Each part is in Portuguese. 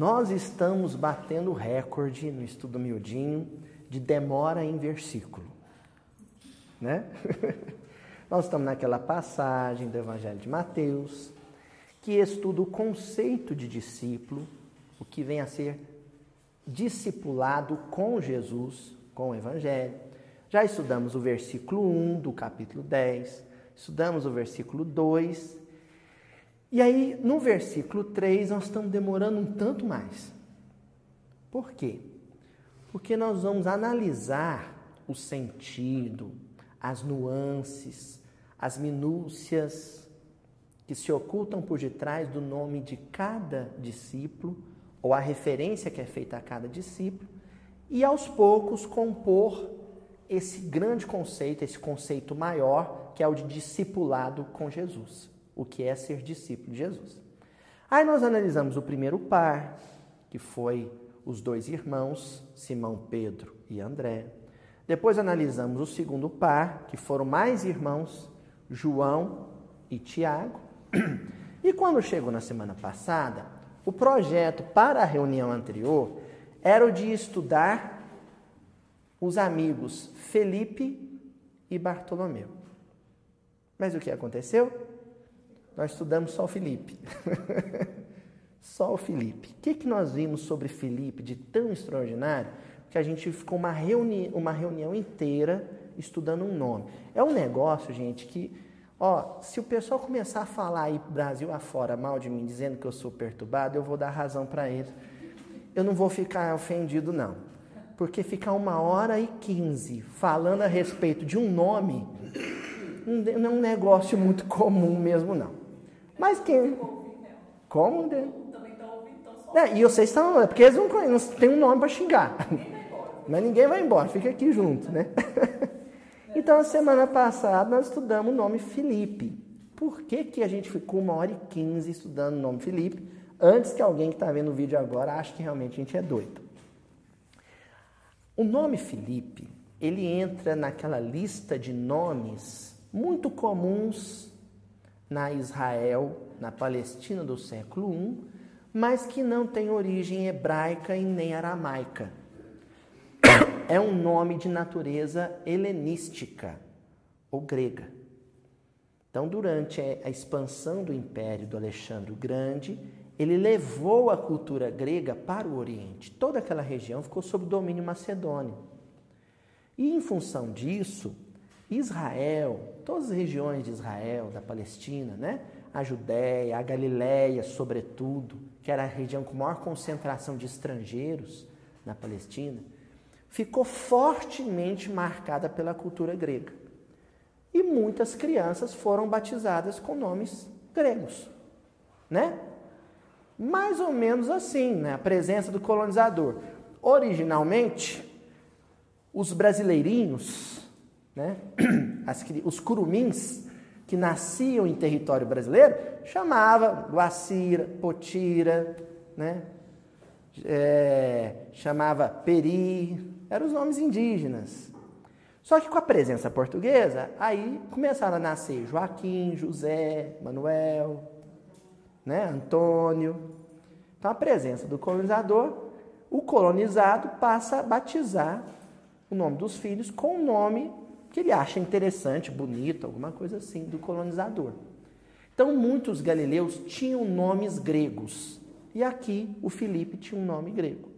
nós estamos batendo recorde no estudo miudinho de demora em versículo, né? nós estamos naquela passagem do Evangelho de Mateus que estuda o conceito de discípulo, o que vem a ser discipulado com Jesus, com o Evangelho. Já estudamos o versículo 1 do capítulo 10, estudamos o versículo 2. E aí, no versículo 3, nós estamos demorando um tanto mais. Por quê? Porque nós vamos analisar o sentido, as nuances, as minúcias que se ocultam por detrás do nome de cada discípulo ou a referência que é feita a cada discípulo, e aos poucos compor esse grande conceito, esse conceito maior, que é o de discipulado com Jesus. O que é ser discípulo de Jesus. Aí nós analisamos o primeiro par, que foi os dois irmãos, Simão Pedro e André. Depois analisamos o segundo par, que foram mais irmãos, João e Tiago. E quando chegou na semana passada, o projeto para a reunião anterior era o de estudar os amigos Felipe e Bartolomeu. Mas o que aconteceu? Nós estudamos só o Felipe. só o Felipe. O que, que nós vimos sobre Felipe de tão extraordinário que a gente ficou uma, reuni uma reunião inteira estudando um nome? É um negócio, gente, que Ó, se o pessoal começar a falar aí Brasil afora mal de mim, dizendo que eu sou perturbado, eu vou dar razão para eles. Eu não vou ficar ofendido, não. Porque ficar uma hora e quinze falando a respeito de um nome não é um negócio muito comum mesmo, não. Mas quem. Como? É, e vocês estão. É porque eles não, não têm um nome para xingar. Mas ninguém vai embora, fica aqui junto, né? Então, a semana passada, nós estudamos o nome Felipe. Por que, que a gente ficou uma hora e quinze estudando o nome Felipe, antes que alguém que está vendo o vídeo agora ache que realmente a gente é doido? O nome Felipe, ele entra naquela lista de nomes muito comuns na Israel, na Palestina do século I, mas que não tem origem hebraica e nem aramaica é um nome de natureza helenística ou grega. Então, durante a expansão do império do Alexandre o Grande, ele levou a cultura grega para o Oriente. Toda aquela região ficou sob domínio macedônio. E em função disso, Israel, todas as regiões de Israel, da Palestina, né? a Judéia, a Galiléia, sobretudo, que era a região com maior concentração de estrangeiros na Palestina, ficou fortemente marcada pela cultura grega. E muitas crianças foram batizadas com nomes gregos, né? Mais ou menos assim, né? A presença do colonizador. Originalmente, os brasileirinhos, né? As, os curumins que nasciam em território brasileiro, chamava Guacira, Potira, né? É, chamava Peri, eram os nomes indígenas. Só que com a presença portuguesa, aí começaram a nascer Joaquim, José, Manuel, né, Antônio. Então a presença do colonizador, o colonizado passa a batizar o nome dos filhos com o nome que ele acha interessante, bonito, alguma coisa assim, do colonizador. Então muitos galileus tinham nomes gregos. E aqui o Felipe tinha um nome grego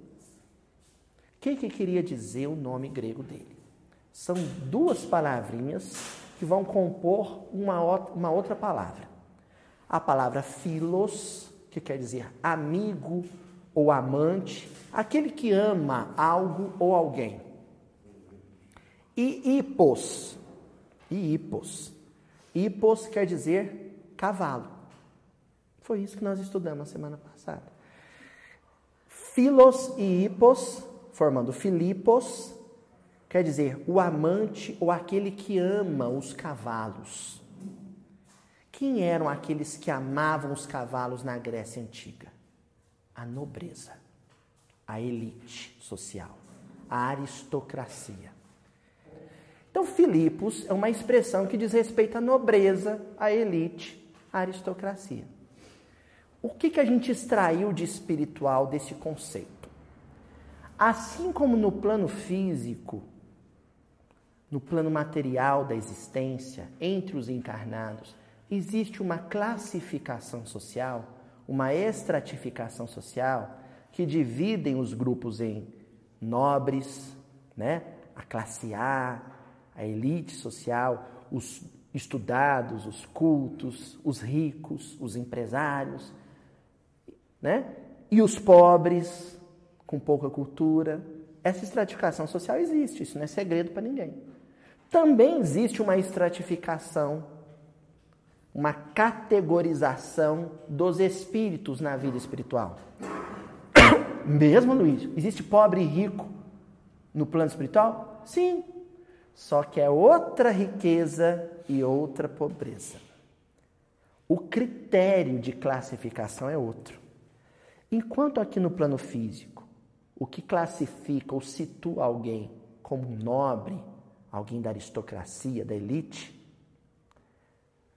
que, que queria dizer o nome grego dele? São duas palavrinhas que vão compor uma, uma outra palavra. A palavra filos, que quer dizer amigo ou amante, aquele que ama algo ou alguém. E hipos, e hipos. Hipos quer dizer cavalo. Foi isso que nós estudamos na semana passada. Filos e hipos formando Filipos, quer dizer o amante ou aquele que ama os cavalos. Quem eram aqueles que amavam os cavalos na Grécia Antiga? A nobreza, a elite social, a aristocracia. Então, Filipos é uma expressão que diz respeito à nobreza, à elite, à aristocracia. O que, que a gente extraiu de espiritual desse conceito? Assim como no plano físico, no plano material da existência, entre os encarnados, existe uma classificação social, uma estratificação social, que dividem os grupos em nobres, né? a classe A, a elite social, os estudados, os cultos, os ricos, os empresários, né? E os pobres, com pouca cultura. Essa estratificação social existe, isso não é segredo para ninguém. Também existe uma estratificação, uma categorização dos espíritos na vida espiritual. Mesmo, Luiz, existe pobre e rico no plano espiritual? Sim. Só que é outra riqueza e outra pobreza. O critério de classificação é outro. Enquanto aqui no plano físico, o que classifica ou situa alguém como nobre, alguém da aristocracia, da elite,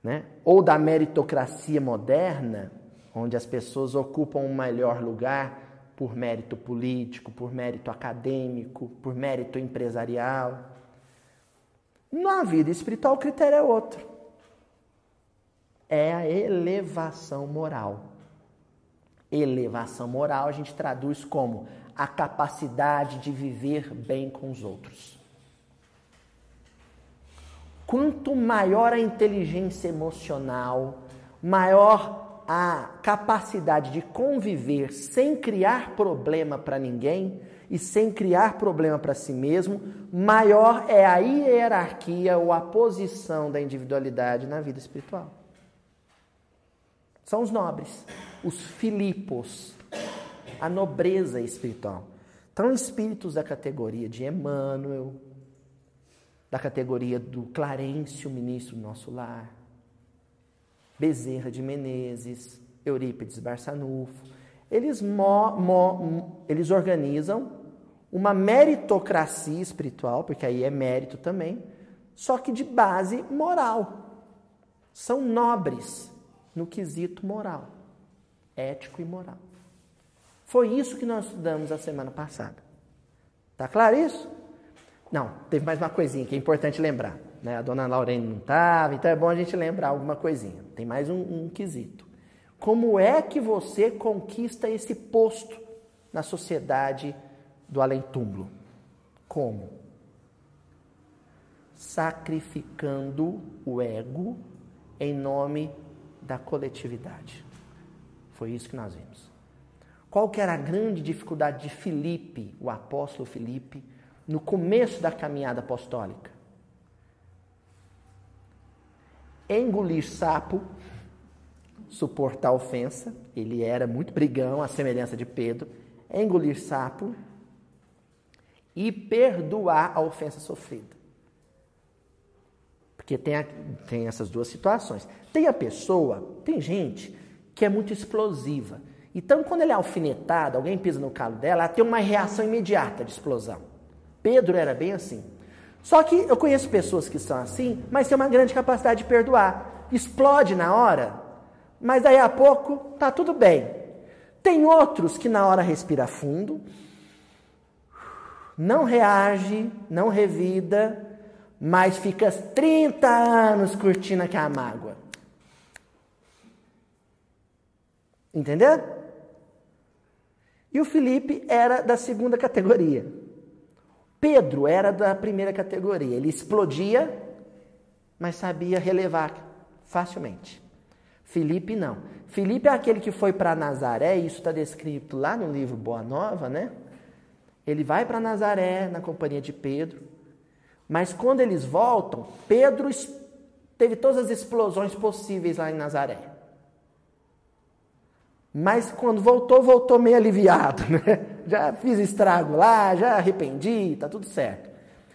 né? ou da meritocracia moderna, onde as pessoas ocupam um melhor lugar por mérito político, por mérito acadêmico, por mérito empresarial. Na vida espiritual, o critério é outro. É a elevação moral. Elevação moral a gente traduz como a capacidade de viver bem com os outros. Quanto maior a inteligência emocional, maior a capacidade de conviver sem criar problema para ninguém e sem criar problema para si mesmo, maior é a hierarquia ou a posição da individualidade na vida espiritual. São os nobres, os filipos, a nobreza espiritual. Então, espíritos da categoria de Emmanuel, da categoria do Clarencio, ministro do nosso lar, Bezerra de Menezes, Eurípides Barçanufo, eles, mo, mo, eles organizam uma meritocracia espiritual, porque aí é mérito também, só que de base moral. São nobres no quesito moral, ético e moral. Foi isso que nós estudamos a semana passada. Tá claro isso? Não, teve mais uma coisinha que é importante lembrar. Né? A dona Laurene não estava, então é bom a gente lembrar alguma coisinha. Tem mais um, um quesito. Como é que você conquista esse posto na sociedade do além-túmulo? Como? Sacrificando o ego em nome da coletividade. Foi isso que nós vimos. Qual que era a grande dificuldade de Filipe, o apóstolo Filipe, no começo da caminhada apostólica? Engolir sapo, suportar ofensa, ele era muito brigão, à semelhança de Pedro, engolir sapo e perdoar a ofensa sofrida. Porque tem, a, tem essas duas situações. Tem a pessoa, tem gente que é muito explosiva. Então, quando ele é alfinetado, alguém pisa no calo dela, ela tem uma reação imediata de explosão. Pedro era bem assim. Só que eu conheço pessoas que são assim, mas têm uma grande capacidade de perdoar. Explode na hora, mas daí a pouco tá tudo bem. Tem outros que na hora respira fundo, não reage, não revida, mas fica 30 anos curtindo aquela mágoa. Entendeu? E o Felipe era da segunda categoria. Pedro era da primeira categoria. Ele explodia, mas sabia relevar facilmente. Felipe não. Felipe é aquele que foi para Nazaré, isso está descrito lá no livro Boa Nova, né? Ele vai para Nazaré na companhia de Pedro, mas quando eles voltam, Pedro teve todas as explosões possíveis lá em Nazaré. Mas quando voltou, voltou meio aliviado, né? Já fiz estrago lá, já arrependi, tá tudo certo.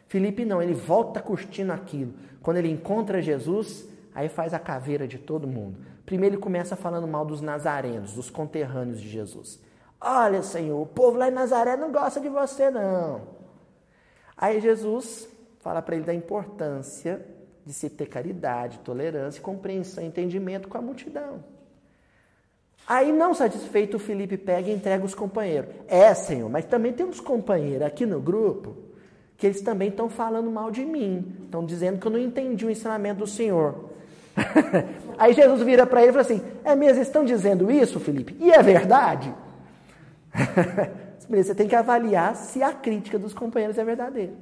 Felipe não, ele volta curtindo aquilo. Quando ele encontra Jesus, aí faz a caveira de todo mundo. Primeiro ele começa falando mal dos nazarenos, dos conterrâneos de Jesus. Olha, Senhor, o povo lá em Nazaré não gosta de você, não. Aí Jesus fala para ele da importância de se ter caridade, tolerância, compreensão, entendimento com a multidão. Aí, não satisfeito, o Felipe pega e entrega os companheiros. É, Senhor, mas também tem uns companheiros aqui no grupo que eles também estão falando mal de mim. Estão dizendo que eu não entendi o ensinamento do Senhor. Aí Jesus vira para ele e fala assim: É mesmo, estão dizendo isso, Felipe? E é verdade? Você tem que avaliar se a crítica dos companheiros é verdadeira.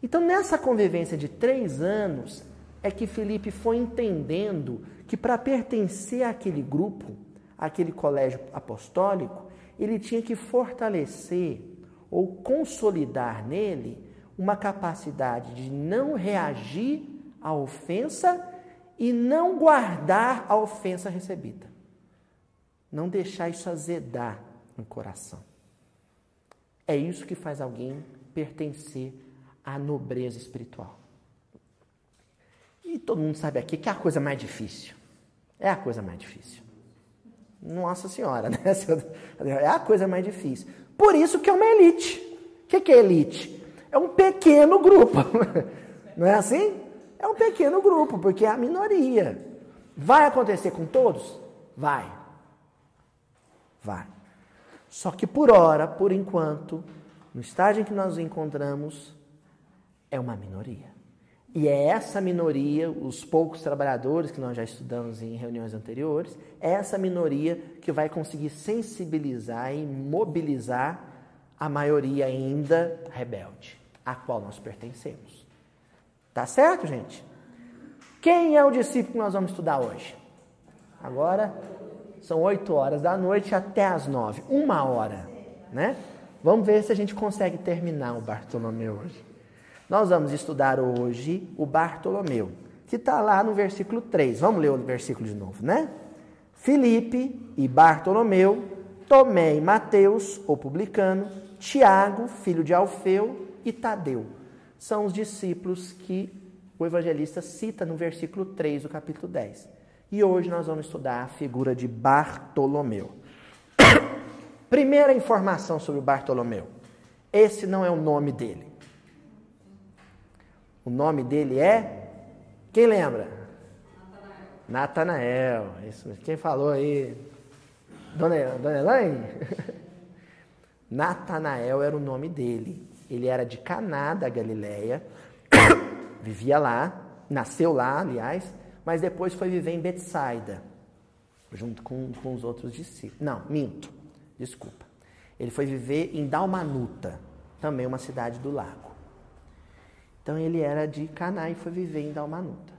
Então, nessa convivência de três anos, é que Felipe foi entendendo que para pertencer àquele grupo, àquele colégio apostólico, ele tinha que fortalecer ou consolidar nele uma capacidade de não reagir à ofensa e não guardar a ofensa recebida. Não deixar isso azedar no coração. É isso que faz alguém pertencer à nobreza espiritual. E todo mundo sabe aqui que é a coisa mais difícil. É a coisa mais difícil. Nossa Senhora, né? É a coisa mais difícil. Por isso que é uma elite. O que é elite? É um pequeno grupo. Não é assim? É um pequeno grupo, porque é a minoria. Vai acontecer com todos? Vai. Vai. Só que por hora, por enquanto, no estágio em que nós nos encontramos, é uma minoria. E é essa minoria, os poucos trabalhadores que nós já estudamos em reuniões anteriores, é essa minoria que vai conseguir sensibilizar e mobilizar a maioria ainda rebelde a qual nós pertencemos. Tá certo, gente? Quem é o discípulo que nós vamos estudar hoje? Agora são 8 horas da noite até as 9, uma hora, né? Vamos ver se a gente consegue terminar o Bartolomeu hoje. Nós vamos estudar hoje o Bartolomeu, que está lá no versículo 3. Vamos ler o versículo de novo, né? Filipe e Bartolomeu, Tomé e Mateus, o publicano, Tiago, filho de Alfeu, e Tadeu. São os discípulos que o evangelista cita no versículo 3 do capítulo 10. E hoje nós vamos estudar a figura de Bartolomeu. Primeira informação sobre o Bartolomeu. Esse não é o nome dele. O nome dele é. Quem lembra? Natanael. Isso Quem falou aí? Dona, Dona Elaine? Natanael era o nome dele. Ele era de Caná da Galileia, vivia lá, nasceu lá, aliás, mas depois foi viver em Betsaida, junto com, com os outros discípulos. Não, minto, desculpa. Ele foi viver em Dalmanuta, também uma cidade do lago. Então ele era de Caná e foi viver em Dalmanuta.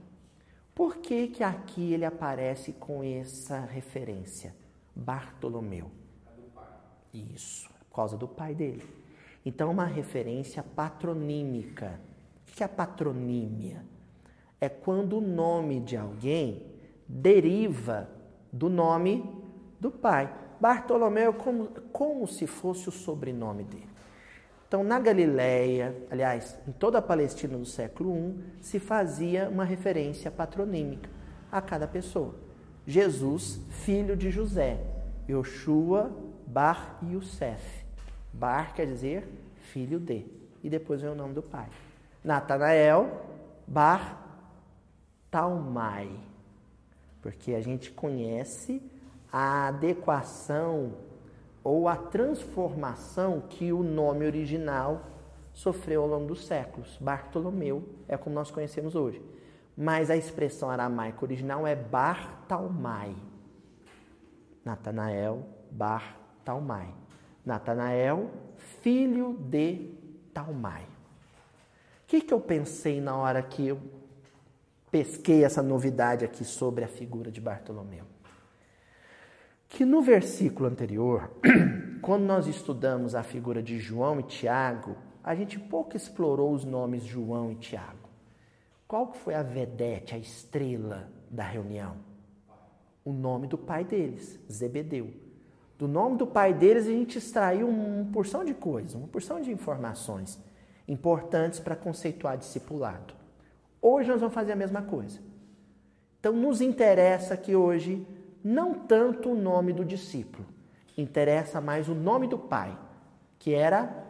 Por que, que aqui ele aparece com essa referência? Bartolomeu. Isso, por causa do pai dele. Então, uma referência patronímica. O que é patronímia? É quando o nome de alguém deriva do nome do pai. Bartolomeu é como, como se fosse o sobrenome dele. Então, na Galileia, aliás, em toda a Palestina do século I, se fazia uma referência patronímica a cada pessoa. Jesus, filho de José. Yoshua Bar Yosef. Bar quer dizer filho de. E depois vem o nome do pai. Natanael Bar Talmai. Porque a gente conhece a adequação ou a transformação que o nome original sofreu ao longo dos séculos. Bartolomeu é como nós conhecemos hoje. Mas a expressão aramaica original é Bartalmai. Natanael Bartalmai. Natanael, filho de Talmai. O que, que eu pensei na hora que eu pesquei essa novidade aqui sobre a figura de Bartolomeu? Que no versículo anterior, quando nós estudamos a figura de João e Tiago, a gente pouco explorou os nomes João e Tiago. Qual foi a vedete, a estrela da reunião? O nome do pai deles, Zebedeu. Do nome do pai deles, a gente extraiu uma porção de coisas, uma porção de informações importantes para conceituar discipulado. Hoje nós vamos fazer a mesma coisa. Então, nos interessa que hoje não tanto o nome do discípulo, interessa mais o nome do pai, que era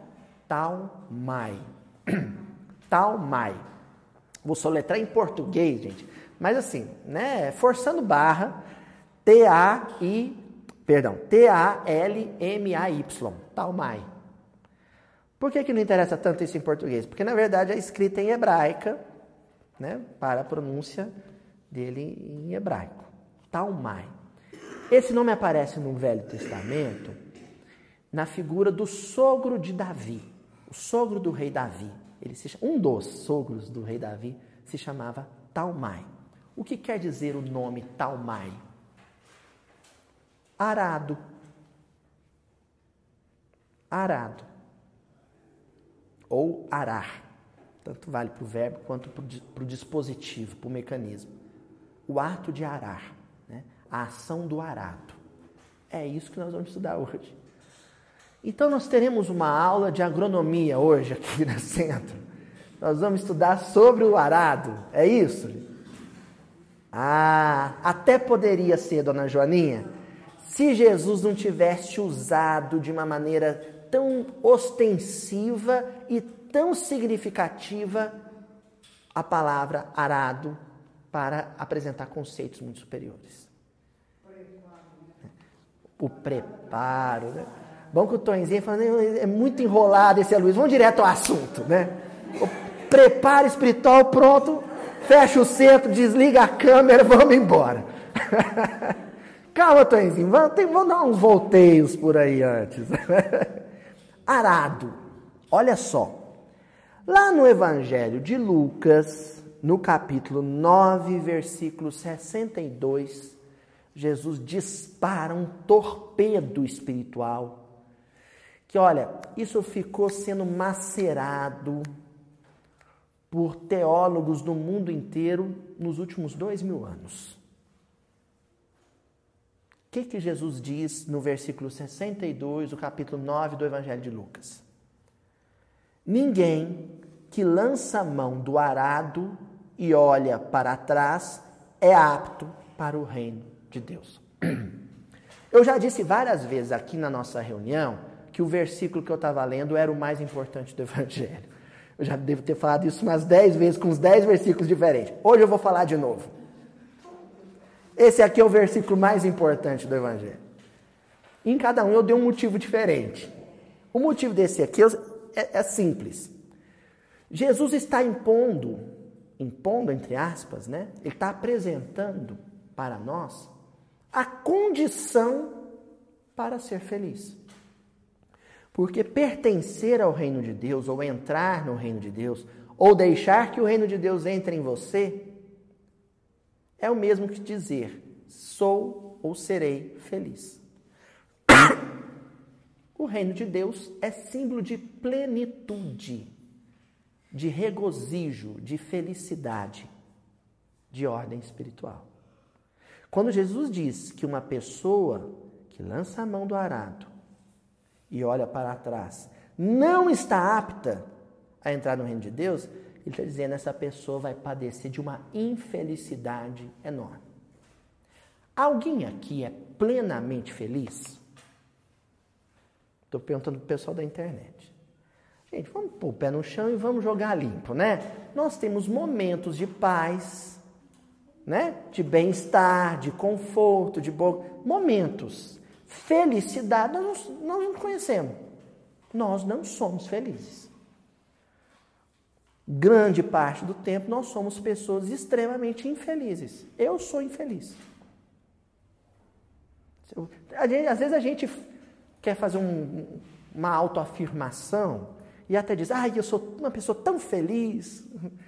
Talmai. Talmai. Vou soletrar em português, gente, mas assim, né, forçando barra, T-A-I Perdão, T-A-L-M-A-Y, Talmai. Por que, que não interessa tanto isso em português? Porque, na verdade, é escrita em hebraica, né, para a pronúncia dele em hebraico. Talmai. Esse nome aparece no Velho Testamento na figura do sogro de Davi, o sogro do rei Davi. Ele se, um dos sogros do rei Davi se chamava Talmai. O que quer dizer o nome Talmai? Arado. Arado. Ou arar. Tanto vale para o verbo quanto para o dispositivo, para o mecanismo. O ato de arar? A ação do arado. É isso que nós vamos estudar hoje. Então, nós teremos uma aula de agronomia hoje aqui no centro. Nós vamos estudar sobre o arado. É isso? Ah, até poderia ser, dona Joaninha, se Jesus não tivesse usado de uma maneira tão ostensiva e tão significativa a palavra arado para apresentar conceitos muito superiores. O preparo, né? Bom que o Tonzinho falando, é muito enrolado esse Luiz, vamos direto ao assunto, né? O preparo espiritual pronto, fecha o centro, desliga a câmera, vamos embora. Calma, Tonzinho, vamos, tem, vamos dar uns volteios por aí antes. Arado, olha só. Lá no Evangelho de Lucas, no capítulo 9, versículo 62, Jesus dispara um torpedo espiritual que olha, isso ficou sendo macerado por teólogos do mundo inteiro nos últimos dois mil anos. O que, que Jesus diz no versículo 62, do capítulo 9 do Evangelho de Lucas? Ninguém que lança a mão do arado e olha para trás é apto para o reino de Deus. Eu já disse várias vezes aqui na nossa reunião que o versículo que eu estava lendo era o mais importante do Evangelho. Eu já devo ter falado isso umas dez vezes, com uns dez versículos diferentes. Hoje eu vou falar de novo. Esse aqui é o versículo mais importante do Evangelho. Em cada um eu dei um motivo diferente. O motivo desse aqui é, é simples. Jesus está impondo, impondo entre aspas, né? Ele está apresentando para nós a condição para ser feliz. Porque pertencer ao reino de Deus, ou entrar no reino de Deus, ou deixar que o reino de Deus entre em você, é o mesmo que dizer: sou ou serei feliz. O reino de Deus é símbolo de plenitude, de regozijo, de felicidade, de ordem espiritual. Quando Jesus diz que uma pessoa que lança a mão do arado e olha para trás, não está apta a entrar no reino de Deus, ele está dizendo que essa pessoa vai padecer de uma infelicidade enorme. Alguém aqui é plenamente feliz? Estou perguntando para o pessoal da internet. Gente, vamos pôr o pé no chão e vamos jogar limpo, né? Nós temos momentos de paz, né? De bem-estar, de conforto, de boa. Momentos. Felicidade nós, nós não conhecemos. Nós não somos felizes. Grande parte do tempo nós somos pessoas extremamente infelizes. Eu sou infeliz. Às vezes a gente quer fazer um, uma autoafirmação e até diz, ai, eu sou uma pessoa tão feliz.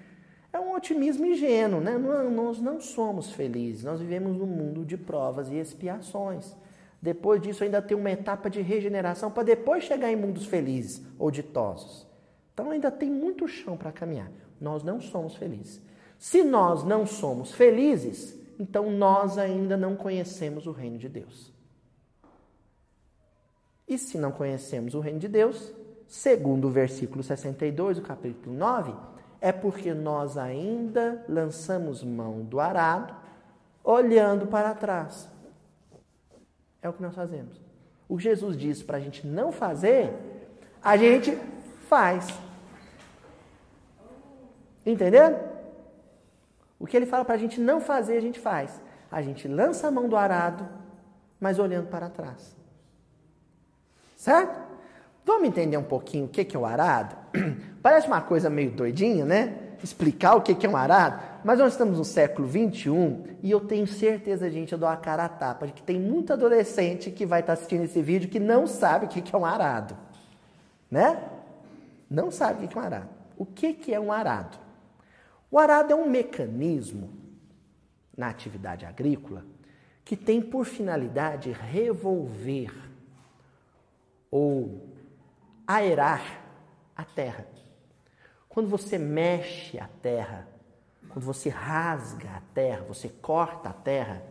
É um otimismo ingênuo, né? Nós não somos felizes, nós vivemos num mundo de provas e expiações. Depois disso, ainda tem uma etapa de regeneração para depois chegar em mundos felizes ou ditosos. Então, ainda tem muito chão para caminhar. Nós não somos felizes. Se nós não somos felizes, então nós ainda não conhecemos o reino de Deus. E se não conhecemos o reino de Deus, segundo o versículo 62 do capítulo 9, é porque nós ainda lançamos mão do arado, olhando para trás. É o que nós fazemos. O que Jesus disse para a gente não fazer, a gente faz. Entendendo? O que ele fala para a gente não fazer, a gente faz. A gente lança a mão do arado mas olhando para trás. Certo? Vamos entender um pouquinho o que é o arado? Parece uma coisa meio doidinha, né? Explicar o que é um arado, mas nós estamos no século 21 e eu tenho certeza, gente, eu dou a cara a tapa, de que tem muito adolescente que vai estar assistindo esse vídeo que não sabe o que é um arado. Né? Não sabe o que é um arado. O que é um arado? O arado é um mecanismo na atividade agrícola que tem por finalidade revolver ou aerar a terra. Quando você mexe a terra, quando você rasga a terra, você corta a terra,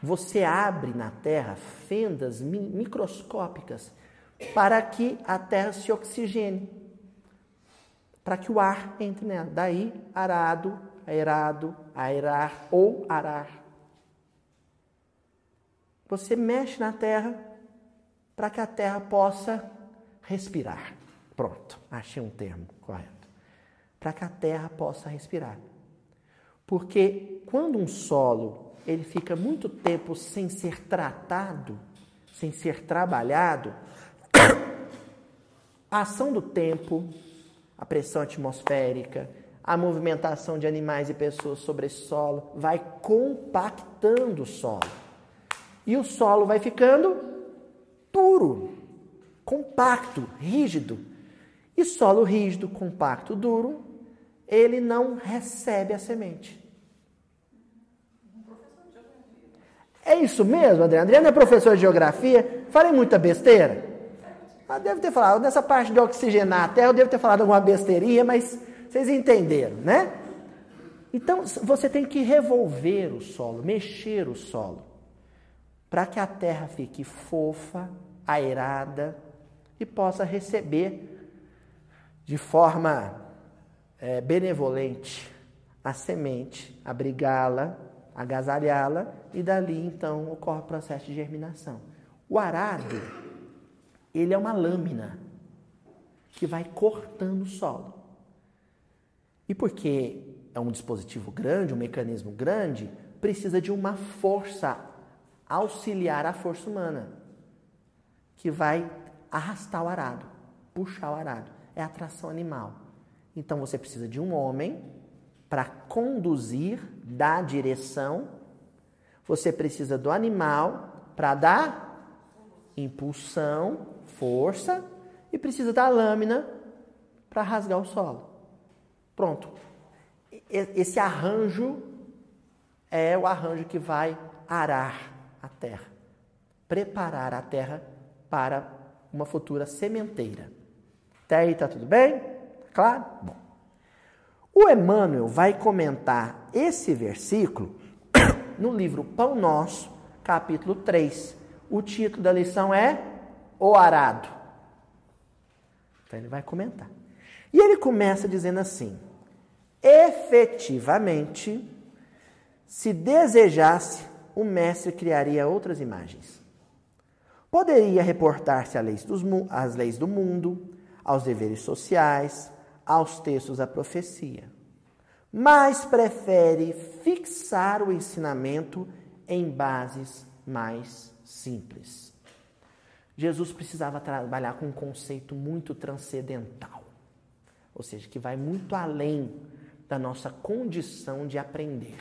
você abre na terra fendas microscópicas para que a terra se oxigene, para que o ar entre nela. Daí, arado, aerado, aerar ou arar. Você mexe na terra para que a terra possa respirar. Pronto, achei um termo correto para que a terra possa respirar. Porque quando um solo ele fica muito tempo sem ser tratado, sem ser trabalhado, a ação do tempo, a pressão atmosférica, a movimentação de animais e pessoas sobre esse solo vai compactando o solo. E o solo vai ficando duro, compacto, rígido. E solo rígido, compacto, duro ele não recebe a semente. É isso mesmo, Adriano? Adriano é professor de geografia. Falei muita besteira? Ah, deve ter falado. Nessa parte de oxigenar a terra, eu devo ter falado alguma besteirinha, mas vocês entenderam, né? Então, você tem que revolver o solo, mexer o solo, para que a terra fique fofa, aerada e possa receber de forma é, benevolente a semente, abrigá-la, agasalhá-la e dali então ocorre o processo de germinação. O arado, ele é uma lâmina que vai cortando o solo. E porque é um dispositivo grande, um mecanismo grande, precisa de uma força auxiliar à força humana, que vai arrastar o arado, puxar o arado. É atração animal. Então você precisa de um homem para conduzir, dar direção. Você precisa do animal para dar impulsão, força e precisa da lâmina para rasgar o solo. Pronto. Esse arranjo é o arranjo que vai arar a terra, preparar a terra para uma futura sementeira. Até aí tá tudo bem? Claro? Bom. O Emmanuel vai comentar esse versículo no livro Pão Nosso, capítulo 3. O título da lição é O Arado. Então ele vai comentar. E ele começa dizendo assim: efetivamente, se desejasse, o mestre criaria outras imagens. Poderia reportar-se às leis do mundo, aos deveres sociais, aos textos da profecia, mas prefere fixar o ensinamento em bases mais simples. Jesus precisava trabalhar com um conceito muito transcendental, ou seja, que vai muito além da nossa condição de aprender.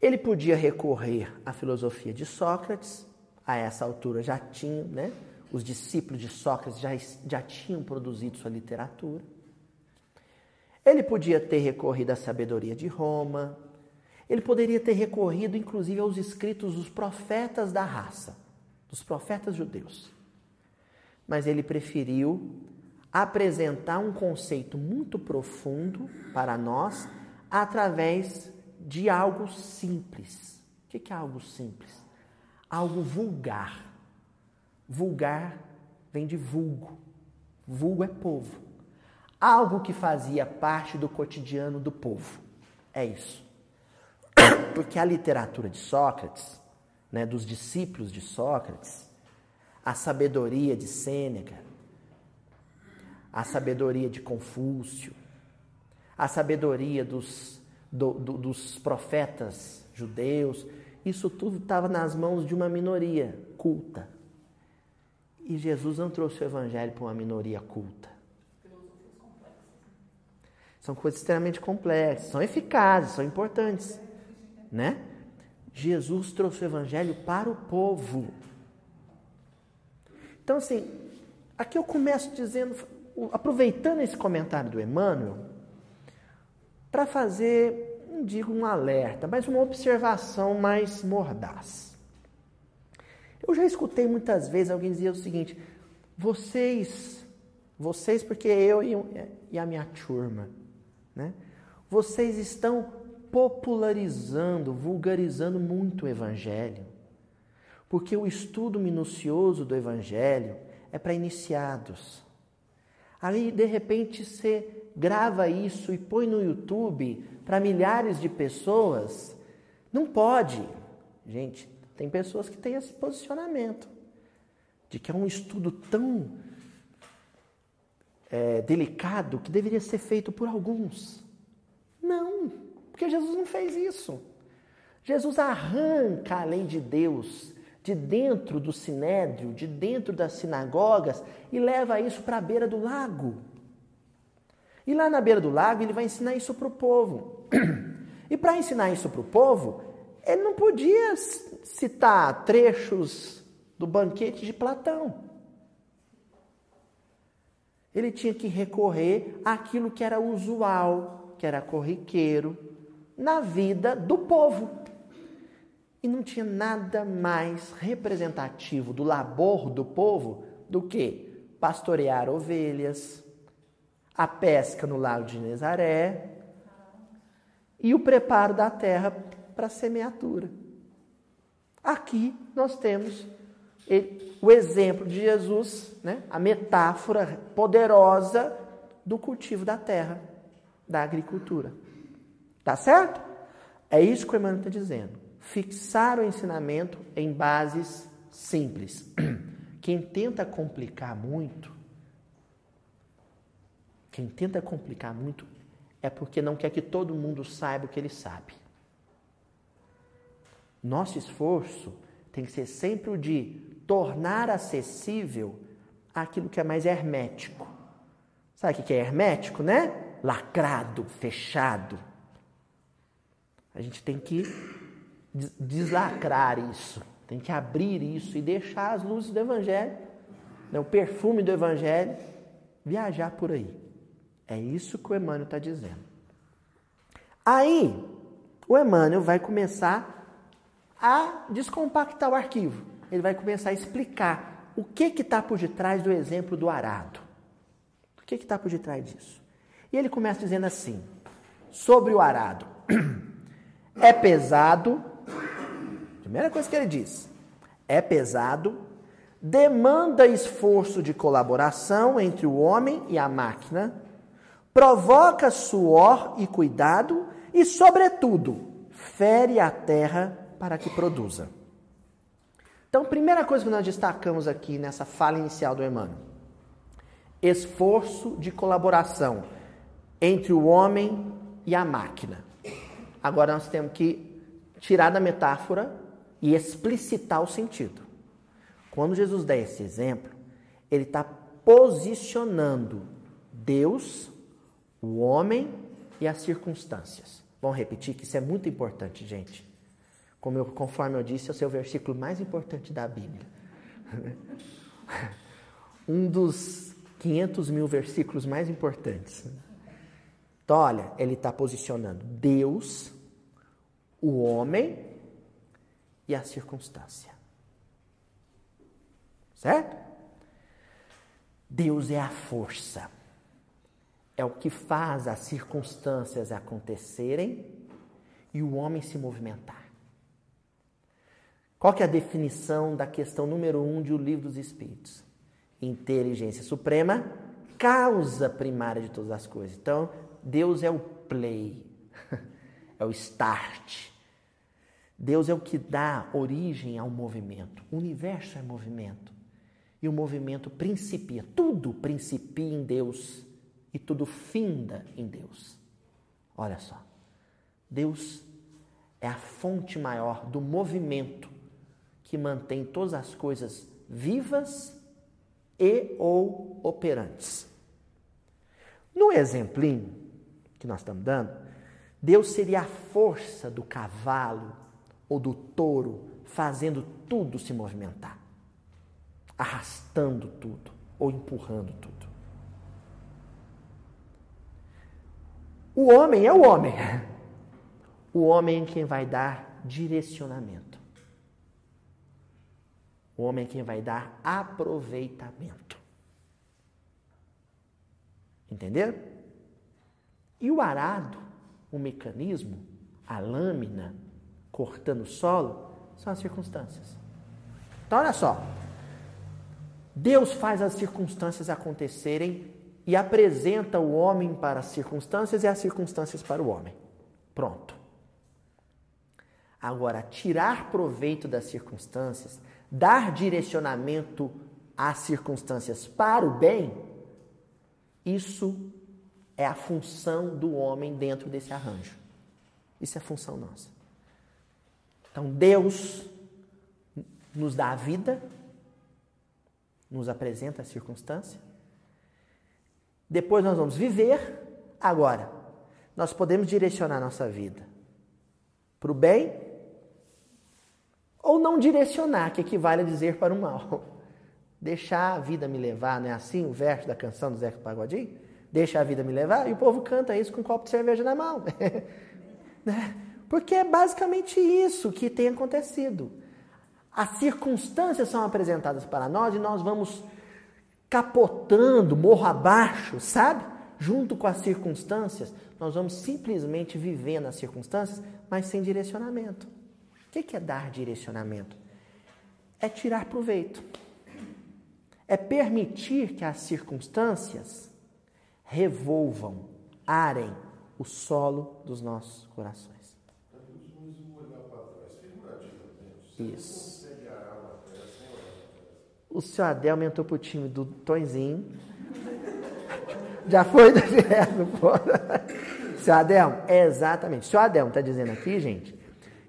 Ele podia recorrer à filosofia de Sócrates, a essa altura já tinha, né? Os discípulos de Sócrates já, já tinham produzido sua literatura. Ele podia ter recorrido à sabedoria de Roma, ele poderia ter recorrido, inclusive, aos escritos dos profetas da raça, dos profetas judeus. Mas ele preferiu apresentar um conceito muito profundo para nós através de algo simples. O que é algo simples? Algo vulgar Vulgar vem de vulgo. Vulgo é povo. Algo que fazia parte do cotidiano do povo. É isso. Porque a literatura de Sócrates, né, dos discípulos de Sócrates, a sabedoria de Sêneca, a sabedoria de Confúcio, a sabedoria dos, do, do, dos profetas judeus isso tudo estava nas mãos de uma minoria culta. E Jesus não trouxe o evangelho para uma minoria culta. São coisas extremamente complexas, são eficazes, são importantes, né? Jesus trouxe o evangelho para o povo. Então, assim, aqui eu começo dizendo, aproveitando esse comentário do Emmanuel, para fazer, não digo um alerta, mas uma observação mais mordaz. Eu já escutei muitas vezes alguém dizer o seguinte: vocês, vocês, porque eu e a minha turma, né? Vocês estão popularizando, vulgarizando muito o Evangelho. Porque o estudo minucioso do Evangelho é para iniciados. Aí, de repente, você grava isso e põe no YouTube para milhares de pessoas. Não pode. Gente, tem pessoas que têm esse posicionamento de que é um estudo tão é, delicado que deveria ser feito por alguns. Não, porque Jesus não fez isso. Jesus arranca a lei de Deus de dentro do sinédrio, de dentro das sinagogas e leva isso para a beira do lago. E lá na beira do lago ele vai ensinar isso para o povo. E para ensinar isso para o povo, ele não podia citar trechos do banquete de Platão ele tinha que recorrer àquilo que era usual, que era corriqueiro na vida do povo. E não tinha nada mais representativo do labor do povo do que pastorear ovelhas, a pesca no lago de Nezaré e o preparo da terra para a semeadura. Aqui nós temos o exemplo de Jesus, né? a metáfora poderosa do cultivo da terra, da agricultura. Tá certo? É isso que o Emmanuel está dizendo. Fixar o ensinamento em bases simples. Quem tenta complicar muito, quem tenta complicar muito é porque não quer que todo mundo saiba o que ele sabe. Nosso esforço tem que ser sempre o de tornar acessível aquilo que é mais hermético. Sabe o que é hermético, né? Lacrado, fechado. A gente tem que deslacrar isso, tem que abrir isso e deixar as luzes do Evangelho, né, o perfume do Evangelho, viajar por aí. É isso que o Emmanuel está dizendo. Aí, o Emmanuel vai começar a descompactar o arquivo ele vai começar a explicar o que está por detrás do exemplo do arado. O que está por detrás disso? E ele começa dizendo assim, sobre o arado. É pesado, primeira coisa que ele diz, é pesado, demanda esforço de colaboração entre o homem e a máquina, provoca suor e cuidado e, sobretudo, fere a terra para que produza. Então, primeira coisa que nós destacamos aqui nessa fala inicial do Emmanuel: esforço de colaboração entre o homem e a máquina. Agora nós temos que tirar da metáfora e explicitar o sentido. Quando Jesus dá esse exemplo, ele está posicionando Deus, o homem e as circunstâncias. Vamos repetir que isso é muito importante, gente. Como eu, conforme eu disse, é o seu versículo mais importante da Bíblia. um dos 500 mil versículos mais importantes. Então, olha, ele está posicionando Deus, o homem e a circunstância. Certo? Deus é a força. É o que faz as circunstâncias acontecerem e o homem se movimentar. Qual que é a definição da questão número um de O Livro dos Espíritos? Inteligência suprema, causa primária de todas as coisas. Então, Deus é o play, é o start. Deus é o que dá origem ao movimento. O universo é movimento. E o movimento principia, tudo principia em Deus e tudo finda em Deus. Olha só. Deus é a fonte maior do movimento que mantém todas as coisas vivas e ou operantes. No exemplinho que nós estamos dando, Deus seria a força do cavalo ou do touro fazendo tudo se movimentar, arrastando tudo ou empurrando tudo. O homem é o homem. O homem é quem vai dar direcionamento. O homem é quem vai dar aproveitamento. Entenderam? E o arado, o mecanismo, a lâmina cortando o solo, são as circunstâncias. Então, olha só. Deus faz as circunstâncias acontecerem e apresenta o homem para as circunstâncias e as circunstâncias para o homem. Pronto. Agora, tirar proveito das circunstâncias, dar direcionamento às circunstâncias para o bem, isso é a função do homem dentro desse arranjo. Isso é função nossa. Então, Deus nos dá a vida, nos apresenta a circunstância, depois nós vamos viver. Agora, nós podemos direcionar nossa vida para o bem ou não direcionar, que equivale a dizer para o mal. Deixar a vida me levar, não é assim o verso da canção do Zeca Pagodinho? Deixa a vida me levar, e o povo canta isso com um copo de cerveja na mão. Né? Porque é basicamente isso que tem acontecido. As circunstâncias são apresentadas para nós e nós vamos capotando, morro abaixo, sabe? Junto com as circunstâncias, nós vamos simplesmente vivendo as circunstâncias, mas sem direcionamento. O que é dar direcionamento? É tirar proveito. É permitir que as circunstâncias revolvam, arem o solo dos nossos corações. Isso. O seu Adelmo entrou pro time do Tonzinho. Já foi direto fora. Seu Adelmo, é exatamente. O seu Adelmo está dizendo aqui, gente,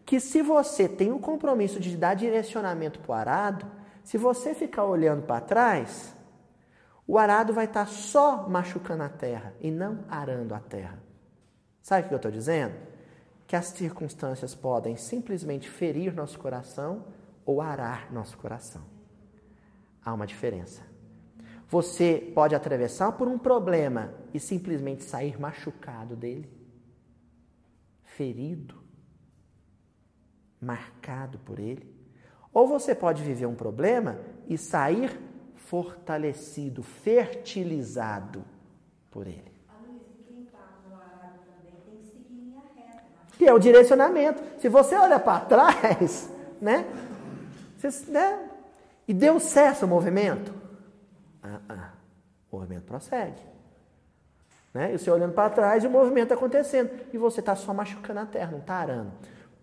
que se você tem o compromisso de dar direcionamento para o arado, se você ficar olhando para trás, o arado vai estar tá só machucando a terra e não arando a terra. Sabe o que eu estou dizendo? Que as circunstâncias podem simplesmente ferir nosso coração ou arar nosso coração. Há uma diferença. Você pode atravessar por um problema e simplesmente sair machucado dele, ferido, marcado por ele. Ou você pode viver um problema e sair fortalecido, fertilizado por ele. Que é o direcionamento. Se você olha para trás, né? Você, né? E Deus cessa o movimento. Ah, ah, o movimento prossegue. Né? E você olhando para trás e o movimento acontecendo. E você está só machucando a terra, não está arando.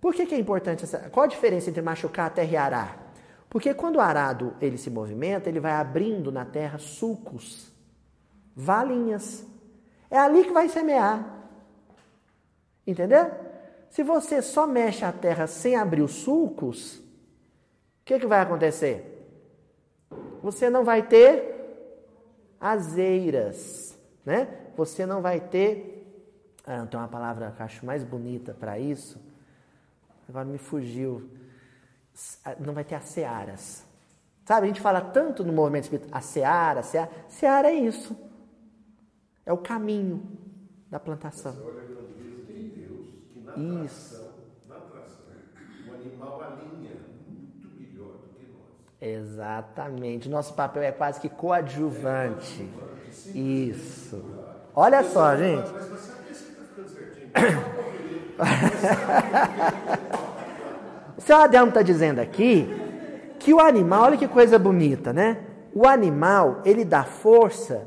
Por que, que é importante essa. Qual a diferença entre machucar a terra e arar? Porque quando o arado ele se movimenta, ele vai abrindo na terra sulcos, valinhas. É ali que vai semear. Entendeu? Se você só mexe a terra sem abrir os sulcos, o que, que vai acontecer? Você não vai ter azeiras, né? Você não vai ter. Ah, tem uma palavra que eu acho mais bonita para isso. Agora me fugiu não vai ter as searas. Sabe, a gente fala tanto no movimento espírita, a seara, a seara. Seara é isso. É o caminho da plantação. Isso. o animal alinha muito melhor do que nós. Exatamente. Nosso papel é quase que coadjuvante. Isso. Olha só, gente. Mas você que está ficando certinho. O seu Adelmo está dizendo aqui que o animal, olha que coisa bonita, né? O animal, ele dá força,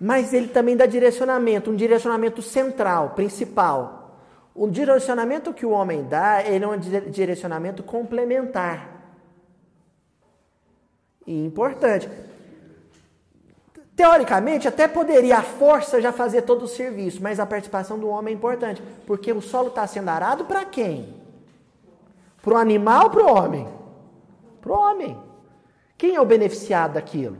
mas ele também dá direcionamento, um direcionamento central, principal. O direcionamento que o homem dá, ele é um direcionamento complementar. E importante. Teoricamente, até poderia a força já fazer todo o serviço, mas a participação do homem é importante, porque o solo está sendo arado para quem? Para o animal ou para o homem? Para o homem. Quem é o beneficiado daquilo?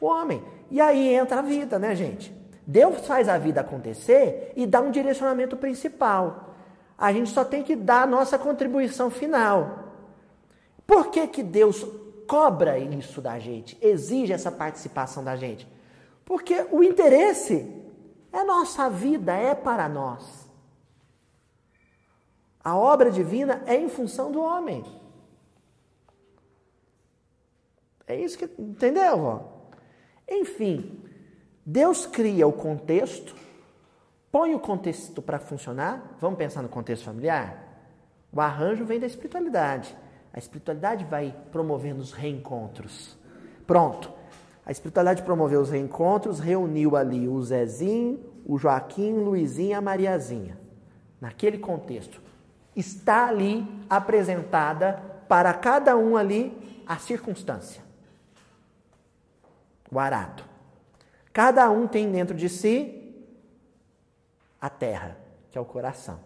O homem. E aí entra a vida, né, gente? Deus faz a vida acontecer e dá um direcionamento principal. A gente só tem que dar a nossa contribuição final. Por que, que Deus cobra isso da gente, exige essa participação da gente? Porque o interesse é nossa vida, é para nós. A obra divina é em função do homem. É isso que. Entendeu? Ó? Enfim, Deus cria o contexto, põe o contexto para funcionar. Vamos pensar no contexto familiar? O arranjo vem da espiritualidade. A espiritualidade vai promovendo os reencontros. Pronto. A espiritualidade promoveu os reencontros, reuniu ali o Zezinho, o Joaquim, o Luizinho e a Mariazinha. Naquele contexto. Está ali apresentada para cada um ali a circunstância. O arado. Cada um tem dentro de si a terra, que é o coração.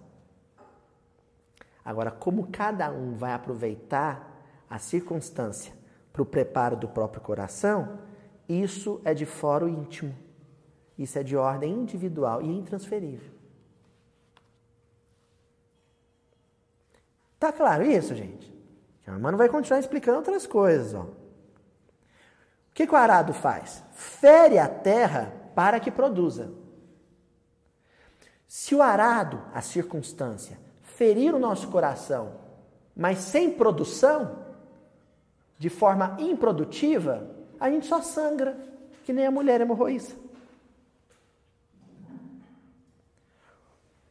Agora, como cada um vai aproveitar a circunstância para o preparo do próprio coração, isso é de fora íntimo. Isso é de ordem individual e intransferível. Tá claro isso, gente? A irmã vai continuar explicando outras coisas. Ó. O que, que o arado faz? Fere a terra para que produza. Se o arado, a circunstância, ferir o nosso coração, mas sem produção, de forma improdutiva, a gente só sangra, que nem a mulher hemorroísta.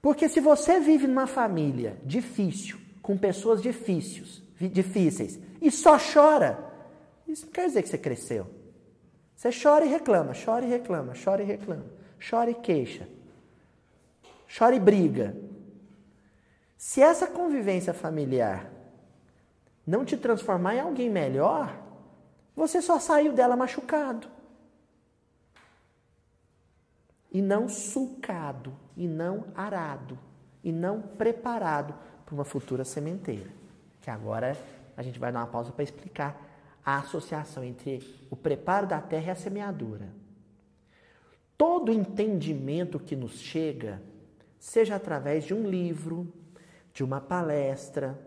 Porque se você vive numa família difícil, com pessoas difíceis, difíceis, e só chora, isso não quer dizer que você cresceu. Você chora e reclama, chora e reclama, chora e reclama, chora e queixa, chora e briga. Se essa convivência familiar não te transformar em alguém melhor, você só saiu dela machucado. E não sulcado, e não arado, e não preparado para uma futura sementeira. Que agora a gente vai dar uma pausa para explicar a associação entre o preparo da terra e a semeadura. Todo entendimento que nos chega, seja através de um livro, de uma palestra,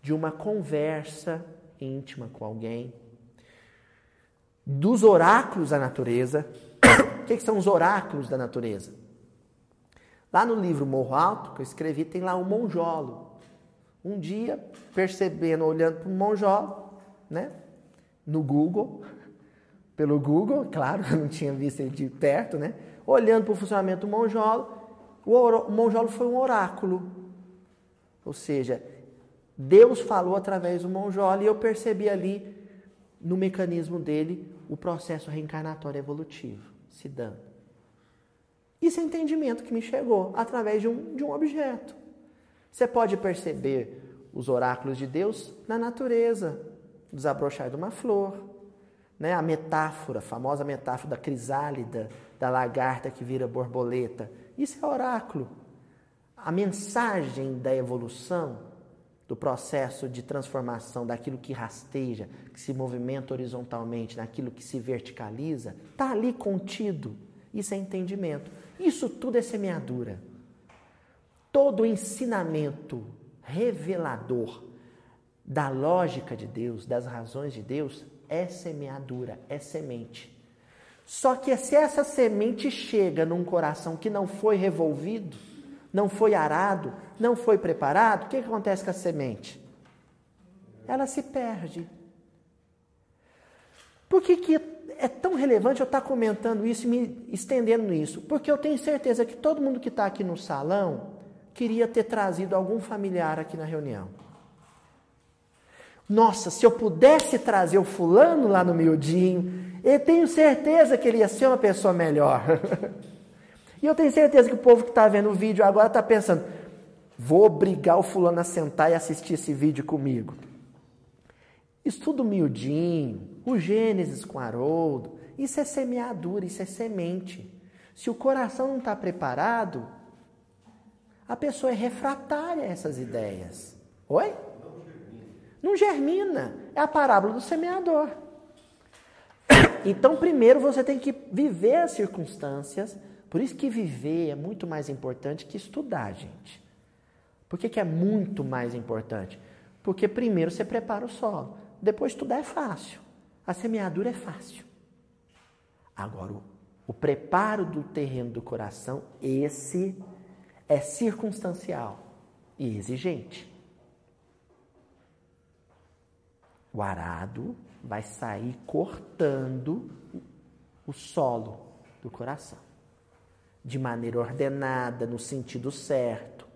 de uma conversa íntima com alguém, dos oráculos da natureza. o que, que são os oráculos da natureza? Lá no livro Morro Alto, que eu escrevi, tem lá um monjolo. Um dia, percebendo, olhando para o monjolo, né? No Google, pelo Google, claro, eu não tinha visto ele de perto, né? Olhando para o funcionamento do monjolo, o monjolo foi um oráculo. Ou seja, Deus falou através do monjolo e eu percebi ali, no mecanismo dele, o processo reencarnatório evolutivo se dando. Isso é entendimento que me chegou através de um, de um objeto. Você pode perceber os oráculos de Deus na natureza, desabrochar de uma flor, né? a metáfora, a famosa metáfora da crisálida, da lagarta que vira borboleta. Isso é oráculo. A mensagem da evolução do processo de transformação daquilo que rasteja, que se movimenta horizontalmente, naquilo que se verticaliza, está ali contido. Isso é entendimento. Isso tudo é semeadura. Todo ensinamento revelador da lógica de Deus, das razões de Deus, é semeadura, é semente. Só que se essa semente chega num coração que não foi revolvido, não foi arado, não foi preparado, o que, acontece com a semente? Ela se perde. Por que, que é tão relevante eu estar comentando isso e me estendendo nisso? Porque eu tenho certeza que todo mundo que está aqui no salão queria ter trazido algum familiar aqui na reunião. Nossa, se eu pudesse trazer o fulano lá no miudinho, eu tenho certeza que ele ia ser uma pessoa melhor. E eu tenho certeza que o povo que está vendo o vídeo agora está pensando: vou obrigar o fulano a sentar e assistir esse vídeo comigo. Estudo miudinho, o Gênesis com Haroldo, isso é semeadura, isso é semente. Se o coração não está preparado, a pessoa é refratária a essas ideias. Oi? Não germina. É a parábola do semeador. Então, primeiro você tem que viver as circunstâncias. Por isso que viver é muito mais importante que estudar, gente. Por que, que é muito mais importante? Porque primeiro você prepara o solo. Depois estudar é fácil. A semeadura é fácil. Agora, o, o preparo do terreno do coração, esse é circunstancial e exigente. O arado vai sair cortando o solo do coração, de maneira ordenada, no sentido certo.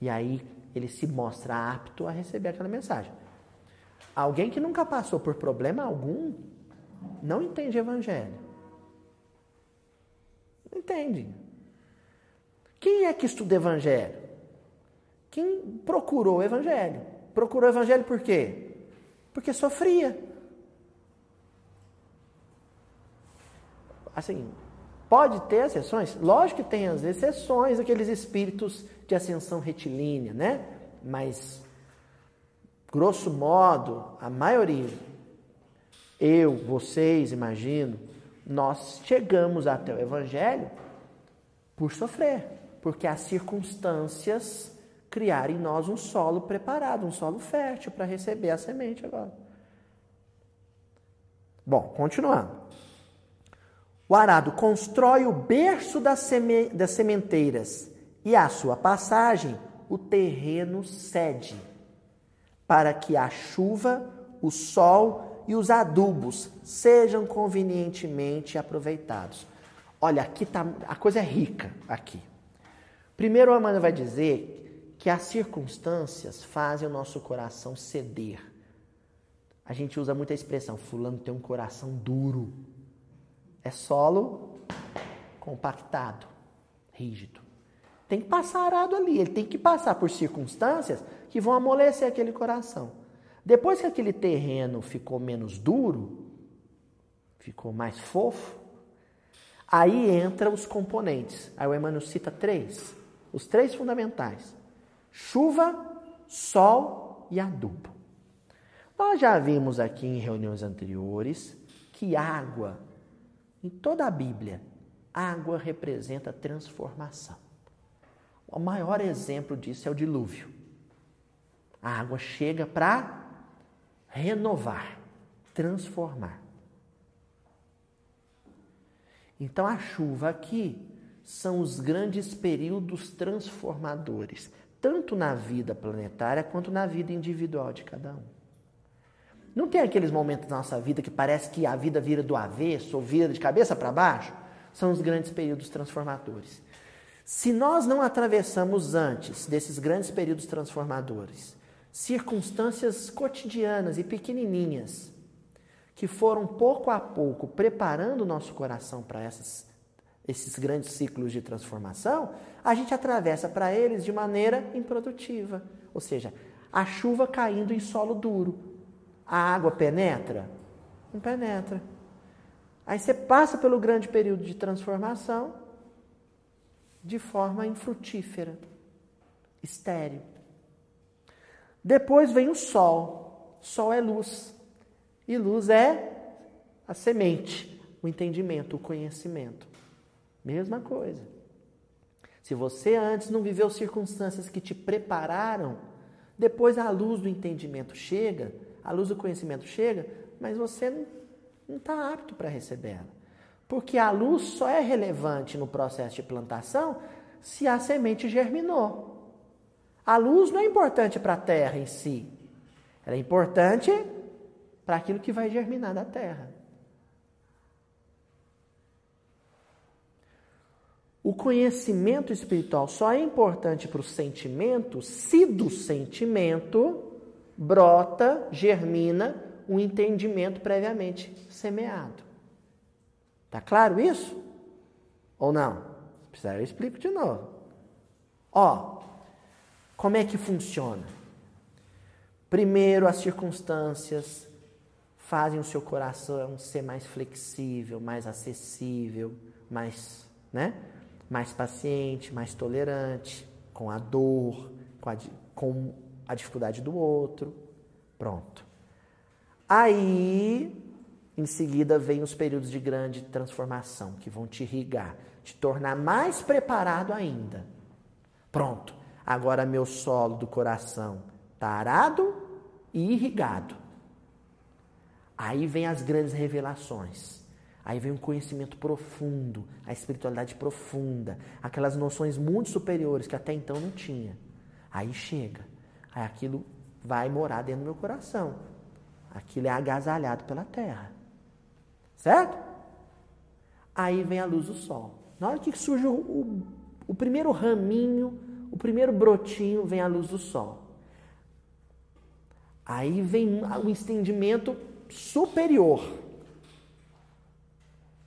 E aí ele se mostra apto a receber aquela mensagem. Alguém que nunca passou por problema algum não entende evangelho. Não entende. Quem é que estuda evangelho? Quem procurou o evangelho? Procurou o evangelho por quê? Porque sofria. Assim, pode ter exceções? Lógico que tem as exceções, aqueles espíritos de ascensão retilínea, né? Mas, grosso modo, a maioria, eu, vocês, imagino, nós chegamos até o Evangelho por sofrer, porque as circunstâncias criaram em nós um solo preparado, um solo fértil para receber a semente agora. Bom, continuando. O arado constrói o berço das, seme das sementeiras e à sua passagem o terreno cede, para que a chuva, o sol e os adubos sejam convenientemente aproveitados. Olha, aqui tá, a coisa é rica aqui. Primeiro, a Amanda vai dizer que as circunstâncias fazem o nosso coração ceder. A gente usa muita expressão, fulano tem um coração duro. É solo compactado, rígido tem que passar arado ali, ele tem que passar por circunstâncias que vão amolecer aquele coração. Depois que aquele terreno ficou menos duro, ficou mais fofo, aí entra os componentes. Aí o Emmanuel cita três, os três fundamentais: chuva, sol e adubo. Nós já vimos aqui em reuniões anteriores que água, em toda a Bíblia, água representa transformação. O maior exemplo disso é o dilúvio. A água chega para renovar, transformar. Então a chuva aqui são os grandes períodos transformadores, tanto na vida planetária quanto na vida individual de cada um. Não tem aqueles momentos na nossa vida que parece que a vida vira do avesso ou vira de cabeça para baixo? São os grandes períodos transformadores. Se nós não atravessamos antes desses grandes períodos transformadores, circunstâncias cotidianas e pequenininhas, que foram pouco a pouco preparando o nosso coração para esses grandes ciclos de transformação, a gente atravessa para eles de maneira improdutiva. Ou seja, a chuva caindo em solo duro. A água penetra? Não penetra. Aí você passa pelo grande período de transformação, de forma infrutífera, estéril. Depois vem o sol. Sol é luz. E luz é a semente, o entendimento, o conhecimento. Mesma coisa. Se você antes não viveu circunstâncias que te prepararam, depois a luz do entendimento chega, a luz do conhecimento chega, mas você não está apto para recebê-la. Porque a luz só é relevante no processo de plantação se a semente germinou. A luz não é importante para a terra em si. Ela é importante para aquilo que vai germinar da terra. O conhecimento espiritual só é importante para o sentimento se do sentimento brota, germina um entendimento previamente semeado. Tá claro isso? Ou não? Se precisar, eu explico de novo. Ó, como é que funciona? Primeiro, as circunstâncias fazem o seu coração ser mais flexível, mais acessível, mais, né? mais paciente, mais tolerante com a dor, com a, com a dificuldade do outro. Pronto. Aí, em seguida, vem os períodos de grande transformação, que vão te irrigar, te tornar mais preparado ainda. Pronto. Agora meu solo do coração está arado e irrigado. Aí vem as grandes revelações. Aí vem um conhecimento profundo, a espiritualidade profunda, aquelas noções muito superiores que até então não tinha. Aí chega, aí aquilo vai morar dentro do meu coração. Aquilo é agasalhado pela terra. Certo? Aí vem a luz do sol. Na hora que surge o, o, o primeiro raminho, o primeiro brotinho, vem a luz do sol. Aí vem o estendimento superior.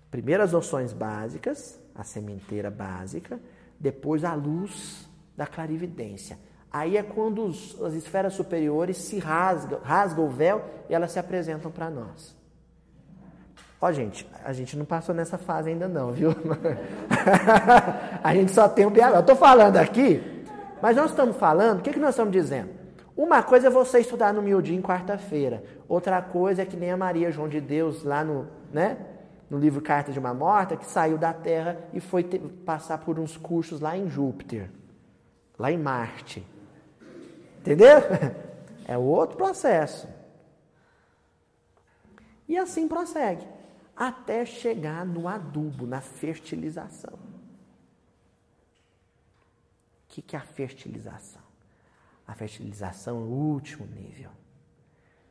Primeiro as noções básicas, a sementeira básica, depois a luz da clarividência. Aí é quando os, as esferas superiores se rasgam, rasgam o véu e elas se apresentam para nós. Ó, gente, a gente não passou nessa fase ainda não, viu? a gente só tem o BH. Eu estou falando aqui, mas nós estamos falando, o que, que nós estamos dizendo? Uma coisa é você estudar no miudinho quarta-feira. Outra coisa é que nem a Maria João de Deus lá no, né, no livro Carta de uma Morta, que saiu da Terra e foi passar por uns cursos lá em Júpiter, lá em Marte. Entendeu? É outro processo. E assim prossegue, até chegar no adubo, na fertilização. O que, que é a fertilização? A fertilização é o último nível.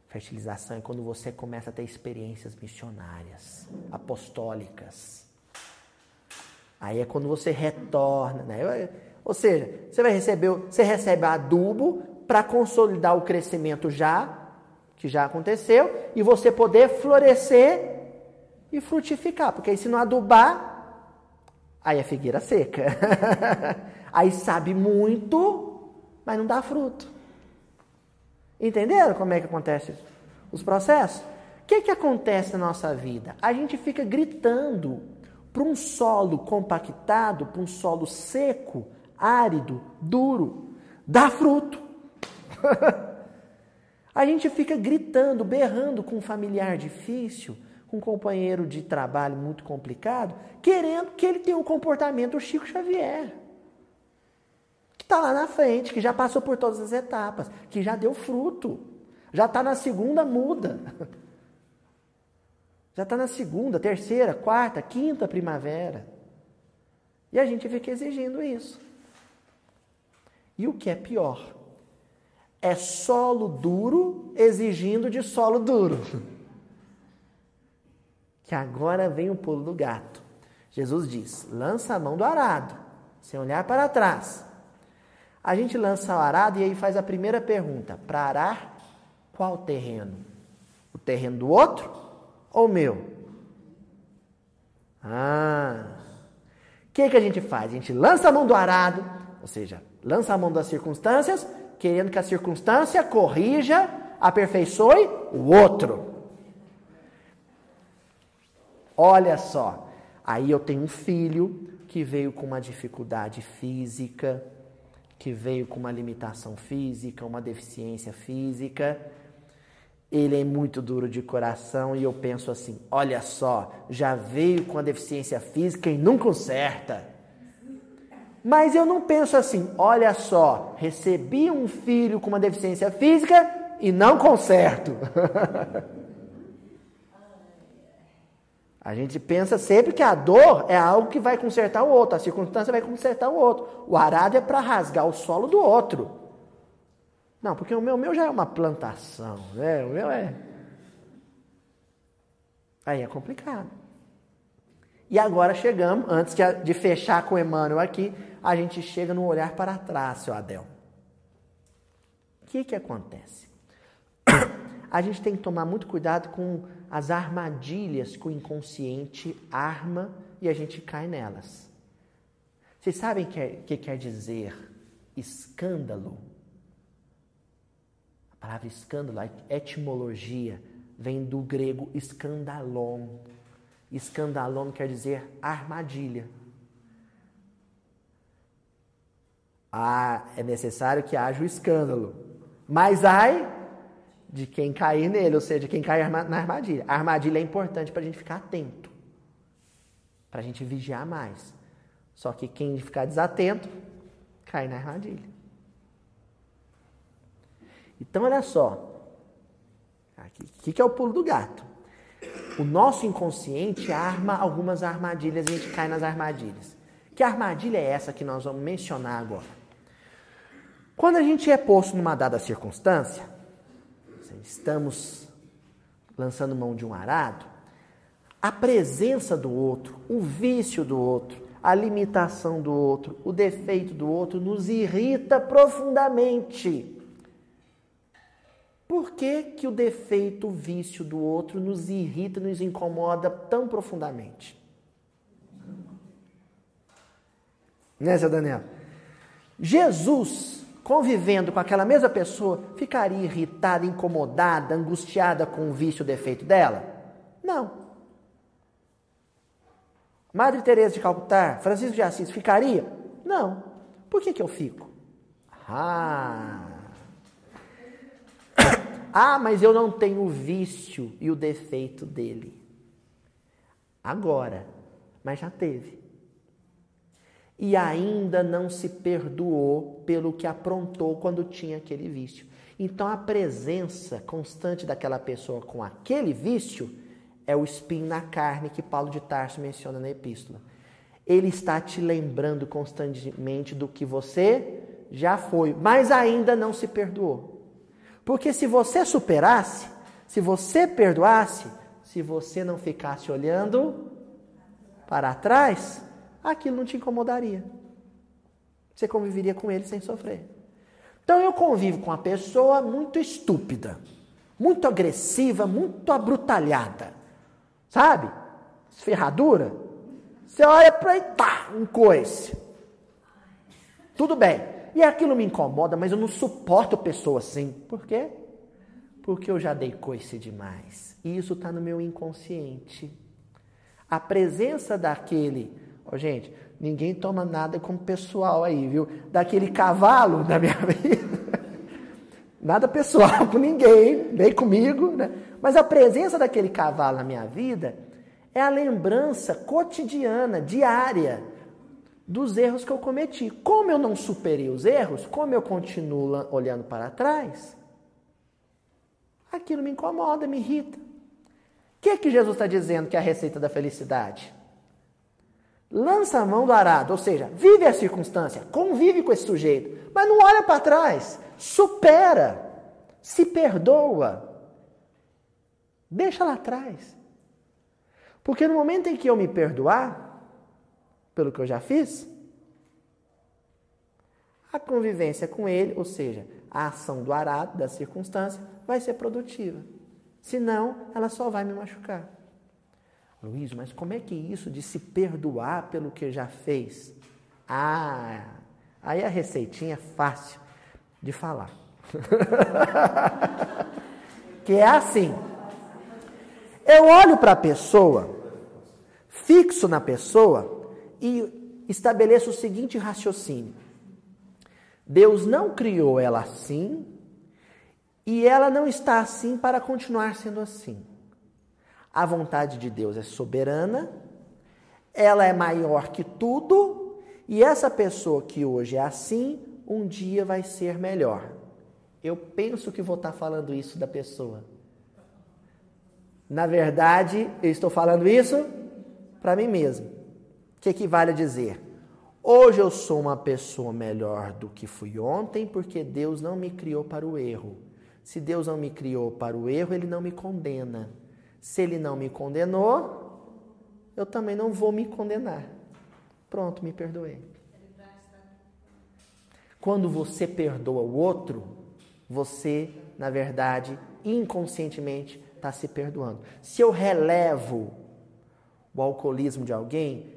Fertilização é quando você começa a ter experiências missionárias, apostólicas. Aí é quando você retorna, né? Ou seja, você vai receber, você recebe adubo para consolidar o crescimento já que já aconteceu e você poder florescer e frutificar, porque aí se não adubar, aí é figueira seca. aí sabe muito, mas não dá fruto. Entenderam como é que acontece os processos? O que, que acontece na nossa vida? A gente fica gritando para um solo compactado, para um solo seco, árido, duro, dá fruto. a gente fica gritando, berrando com um familiar difícil, com um companheiro de trabalho muito complicado, querendo que ele tenha o um comportamento Chico Xavier que está lá na frente, que já passou por todas as etapas, que já deu fruto, já está na segunda muda. Já está na segunda, terceira, quarta, quinta primavera. E a gente fica exigindo isso. E o que é pior? É solo duro exigindo de solo duro. Que agora vem o pulo do gato. Jesus diz: lança a mão do arado, sem olhar para trás. A gente lança o arado e aí faz a primeira pergunta: para arar, qual terreno? O terreno do outro ou o meu? Ah. O que, que a gente faz? A gente lança a mão do arado, ou seja, lança a mão das circunstâncias, querendo que a circunstância corrija, aperfeiçoe o outro. Olha só, aí eu tenho um filho que veio com uma dificuldade física, que veio com uma limitação física, uma deficiência física. Ele é muito duro de coração e eu penso assim: olha só, já veio com a deficiência física e não conserta. Mas eu não penso assim: olha só, recebi um filho com uma deficiência física e não conserto. A gente pensa sempre que a dor é algo que vai consertar o outro, a circunstância vai consertar o outro. O arado é para rasgar o solo do outro. Não, porque o meu, o meu já é uma plantação, né? O meu é. Aí é complicado. E agora chegamos, antes de fechar com Emmanuel aqui, a gente chega no olhar para trás, seu Adel. O que, que acontece? A gente tem que tomar muito cuidado com as armadilhas que o inconsciente arma e a gente cai nelas. Vocês sabem o que, que quer dizer escândalo? A palavra escândalo, a etimologia, vem do grego escandalon. Escandalon quer dizer armadilha. Ah, é necessário que haja o escândalo. Mas ai de quem cair nele, ou seja, quem cair na armadilha. A armadilha é importante para a gente ficar atento, para a gente vigiar mais. Só que quem ficar desatento, cai na armadilha. Então, olha só. O que, que é o pulo do gato? O nosso inconsciente arma algumas armadilhas e a gente cai nas armadilhas. Que armadilha é essa que nós vamos mencionar agora? Quando a gente é posto numa dada circunstância, estamos lançando mão de um arado, a presença do outro, o vício do outro, a limitação do outro, o defeito do outro nos irrita profundamente. Por que, que o defeito, o vício do outro nos irrita, nos incomoda tão profundamente? Né, seu Daniel? Jesus convivendo com aquela mesma pessoa, ficaria irritada, incomodada, angustiada com o vício o defeito dela? Não. Madre Teresa de Calcutá, Francisco de Assis, ficaria? Não. Por que, que eu fico? Ah. ah, mas eu não tenho o vício e o defeito dele. Agora, mas já teve e ainda não se perdoou pelo que aprontou quando tinha aquele vício. Então a presença constante daquela pessoa com aquele vício é o espinho na carne que Paulo de Tarso menciona na epístola. Ele está te lembrando constantemente do que você já foi, mas ainda não se perdoou. Porque se você superasse, se você perdoasse, se você não ficasse olhando para trás, aquilo não te incomodaria. Você conviveria com ele sem sofrer. Então eu convivo com uma pessoa muito estúpida, muito agressiva, muito abrutalhada. Sabe? Ferradura. Você olha para ele, tá, um coice. Tudo bem. E aquilo me incomoda, mas eu não suporto pessoa assim. Por quê? Porque eu já dei coice demais. E isso está no meu inconsciente. A presença daquele Oh, gente, ninguém toma nada como pessoal aí, viu? Daquele cavalo da minha vida. Nada pessoal com ninguém, nem comigo, né? Mas a presença daquele cavalo na minha vida é a lembrança cotidiana, diária, dos erros que eu cometi. Como eu não superei os erros, como eu continuo olhando para trás, aquilo me incomoda, me irrita. O que, é que Jesus está dizendo que é a receita da felicidade? Lança a mão do arado, ou seja, vive a circunstância, convive com esse sujeito, mas não olha para trás, supera, se perdoa, deixa lá atrás. Porque no momento em que eu me perdoar, pelo que eu já fiz, a convivência com ele, ou seja, a ação do arado, da circunstância, vai ser produtiva. Senão, ela só vai me machucar. Luiz, mas como é que isso de se perdoar pelo que já fez? Ah, aí a receitinha é fácil de falar. que é assim. Eu olho para a pessoa, fixo na pessoa e estabeleço o seguinte raciocínio: Deus não criou ela assim e ela não está assim para continuar sendo assim. A vontade de Deus é soberana, ela é maior que tudo, e essa pessoa que hoje é assim, um dia vai ser melhor. Eu penso que vou estar falando isso da pessoa. Na verdade, eu estou falando isso para mim mesmo. O que equivale a dizer? Hoje eu sou uma pessoa melhor do que fui ontem, porque Deus não me criou para o erro. Se Deus não me criou para o erro, Ele não me condena. Se ele não me condenou, eu também não vou me condenar. Pronto, me perdoei. Quando você perdoa o outro, você, na verdade, inconscientemente está se perdoando. Se eu relevo o alcoolismo de alguém,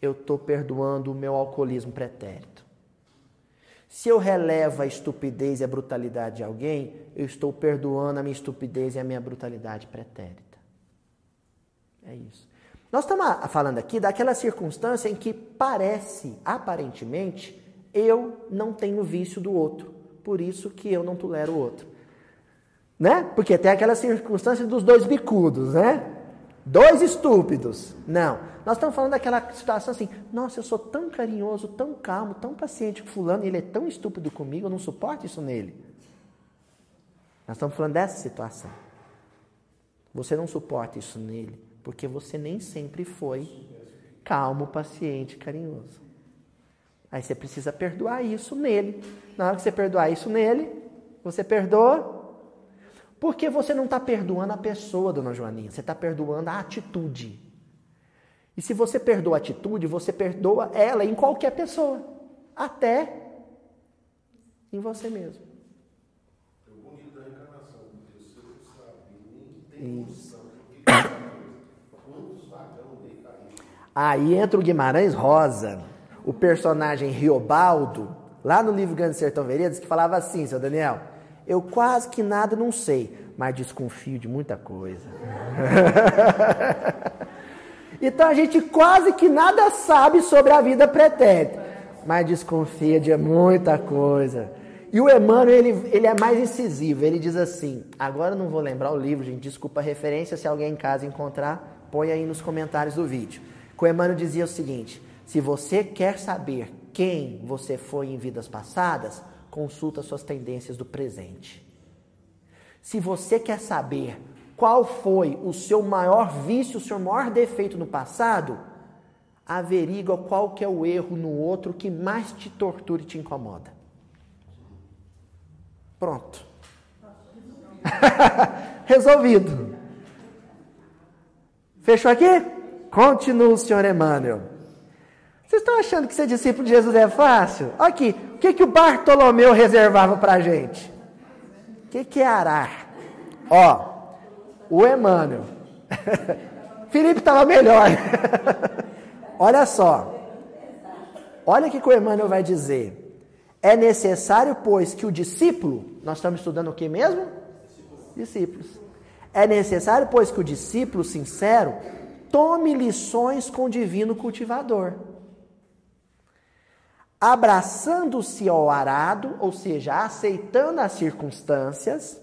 eu estou perdoando o meu alcoolismo pretérito. Se eu relevo a estupidez e a brutalidade de alguém, eu estou perdoando a minha estupidez e a minha brutalidade pretérita. É isso. Nós estamos falando aqui daquela circunstância em que parece, aparentemente, eu não tenho vício do outro, por isso que eu não tolero o outro. Né? Porque tem aquela circunstância dos dois bicudos, né? Dois estúpidos. Não. Nós estamos falando daquela situação assim: nossa, eu sou tão carinhoso, tão calmo, tão paciente com Fulano, ele é tão estúpido comigo, eu não suporto isso nele. Nós estamos falando dessa situação. Você não suporta isso nele, porque você nem sempre foi calmo, paciente, carinhoso. Aí você precisa perdoar isso nele. Na hora que você perdoar isso nele, você perdoa porque você não está perdoando a pessoa, dona Joaninha, você está perdoando a atitude. E se você perdoa a atitude, você perdoa ela em qualquer pessoa, até em você mesmo. É o bonito da encarnação, porque você não sabe, nem tem noção quantos vagão dele Aí entra o Guimarães Rosa, o personagem Riobaldo, lá no livro Grande Sertão Veredas, que falava assim, seu Daniel. Eu quase que nada não sei, mas desconfio de muita coisa. então a gente quase que nada sabe sobre a vida pretérita, mas desconfia de muita coisa. E o Emmanuel, ele, ele é mais incisivo, ele diz assim, agora eu não vou lembrar o livro, gente, desculpa a referência, se alguém em casa encontrar, põe aí nos comentários do vídeo. Que o Emmanuel dizia o seguinte, se você quer saber quem você foi em vidas passadas, consulta suas tendências do presente. Se você quer saber qual foi o seu maior vício, o seu maior defeito no passado, averigua qual que é o erro no outro que mais te tortura e te incomoda. Pronto. Resolvido. Fechou aqui? Continua senhor Emmanuel. Vocês estão achando que ser discípulo de Jesus é fácil? Aqui, o que, que o Bartolomeu reservava para a gente? O que, que é arar? Ó, o Emmanuel. Felipe estava melhor. Olha só. Olha o que o Emmanuel vai dizer. É necessário, pois, que o discípulo, nós estamos estudando o que mesmo? Discípulos. É necessário, pois, que o discípulo sincero tome lições com o divino cultivador abraçando-se ao arado, ou seja, aceitando as circunstâncias,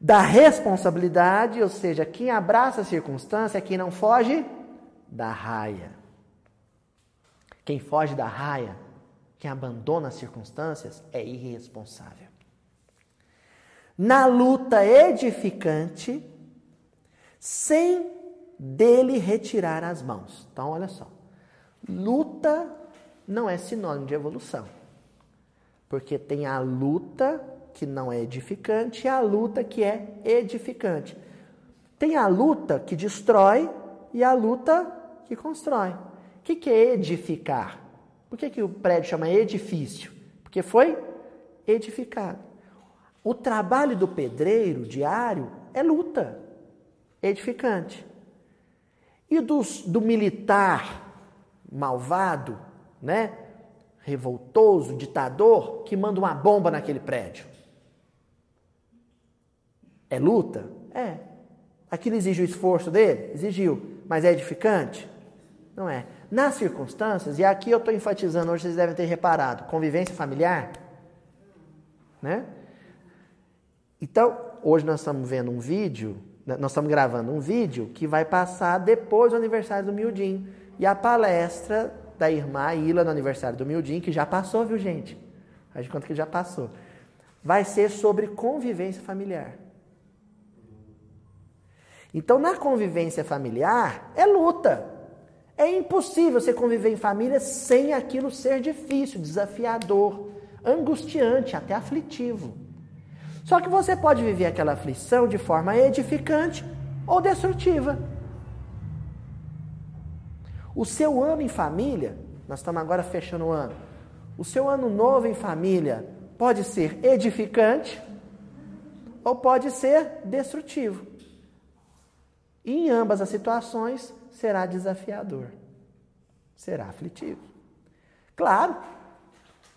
da responsabilidade, ou seja, quem abraça a circunstância é quem não foge da raia. Quem foge da raia, quem abandona as circunstâncias, é irresponsável. Na luta edificante, sem dele retirar as mãos. Então, olha só. Luta não é sinônimo de evolução. Porque tem a luta que não é edificante e a luta que é edificante. Tem a luta que destrói e a luta que constrói. O que, que é edificar? Por que, que o prédio chama edifício? Porque foi edificado. O trabalho do pedreiro diário é luta, edificante. E do, do militar malvado né, revoltoso, ditador, que manda uma bomba naquele prédio. É luta? É. Aquilo exige o esforço dele? Exigiu. Mas é edificante? Não é. Nas circunstâncias, e aqui eu estou enfatizando, hoje vocês devem ter reparado, convivência familiar, né? Então, hoje nós estamos vendo um vídeo, né, nós estamos gravando um vídeo que vai passar depois do aniversário do Mildinho. E a palestra da irmã Ila no aniversário do Mildinho, que já passou, viu, gente? Faz de conta que já passou. Vai ser sobre convivência familiar. Então, na convivência familiar, é luta. É impossível você conviver em família sem aquilo ser difícil, desafiador, angustiante, até aflitivo. Só que você pode viver aquela aflição de forma edificante ou destrutiva. O seu ano em família, nós estamos agora fechando o ano. O seu ano novo em família pode ser edificante ou pode ser destrutivo. E em ambas as situações será desafiador, será aflitivo. Claro,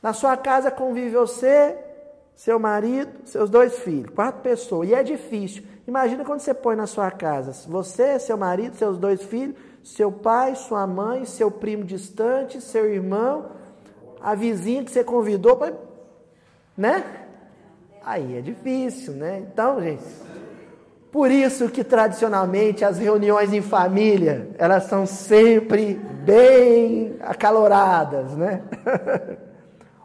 na sua casa convive você, seu marido, seus dois filhos, quatro pessoas, e é difícil. Imagina quando você põe na sua casa você, seu marido, seus dois filhos seu pai, sua mãe, seu primo distante, seu irmão, a vizinha que você convidou. Pra... Né? Aí é difícil, né? Então, gente, por isso que tradicionalmente as reuniões em família, elas são sempre bem acaloradas, né?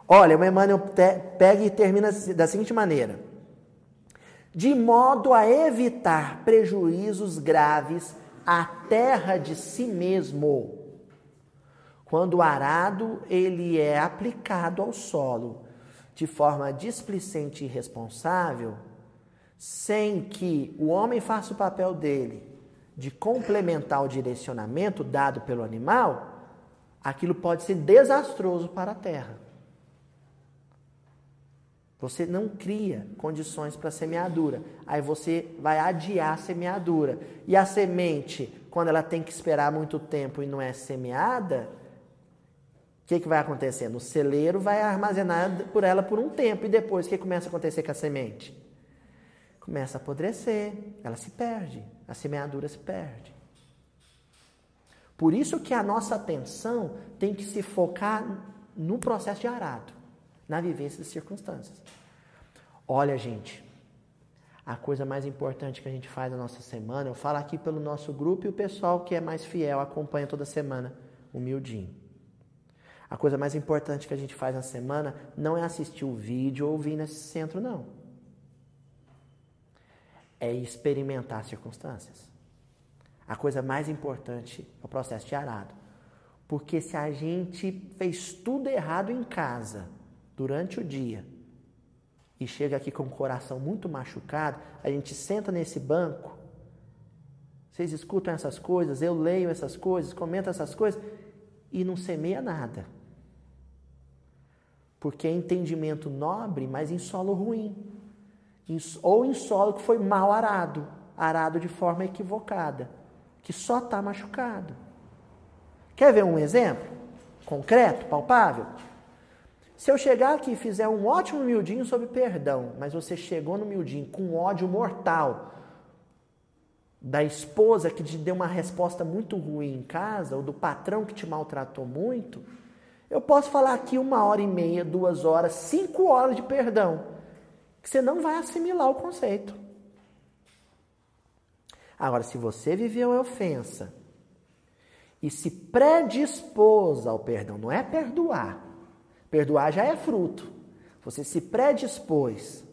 Olha, o Emmanuel pega e termina da seguinte maneira: de modo a evitar prejuízos graves à terra de si mesmo. Quando o arado ele é aplicado ao solo de forma displicente e irresponsável, sem que o homem faça o papel dele de complementar o direcionamento dado pelo animal, aquilo pode ser desastroso para a terra. Você não cria condições para a semeadura. Aí você vai adiar a semeadura. E a semente, quando ela tem que esperar muito tempo e não é semeada, o que, que vai acontecer? O celeiro vai armazenar por ela por um tempo. E depois, o que começa a acontecer com a semente? Começa a apodrecer, ela se perde, a semeadura se perde. Por isso que a nossa atenção tem que se focar no processo de arado na vivência das circunstâncias. Olha, gente, a coisa mais importante que a gente faz na nossa semana, eu falo aqui pelo nosso grupo e o pessoal que é mais fiel acompanha toda semana, humildinho. A coisa mais importante que a gente faz na semana não é assistir o vídeo ou ouvir nesse centro, não. É experimentar as circunstâncias. A coisa mais importante é o processo de arado. Porque se a gente fez tudo errado em casa, durante o dia e chega aqui com o coração muito machucado, a gente senta nesse banco, vocês escutam essas coisas, eu leio essas coisas, comento essas coisas e não semeia nada. Porque é entendimento nobre, mas em solo ruim. Ou em solo que foi mal arado, arado de forma equivocada, que só está machucado. Quer ver um exemplo concreto, palpável? Se eu chegar aqui e fizer um ótimo miudinho sobre perdão, mas você chegou no miudinho com ódio mortal da esposa que te deu uma resposta muito ruim em casa, ou do patrão que te maltratou muito, eu posso falar aqui uma hora e meia, duas horas, cinco horas de perdão, que você não vai assimilar o conceito. Agora, se você viveu a ofensa e se predispôs ao perdão, não é perdoar, Perdoar já é fruto. Você se predispôs.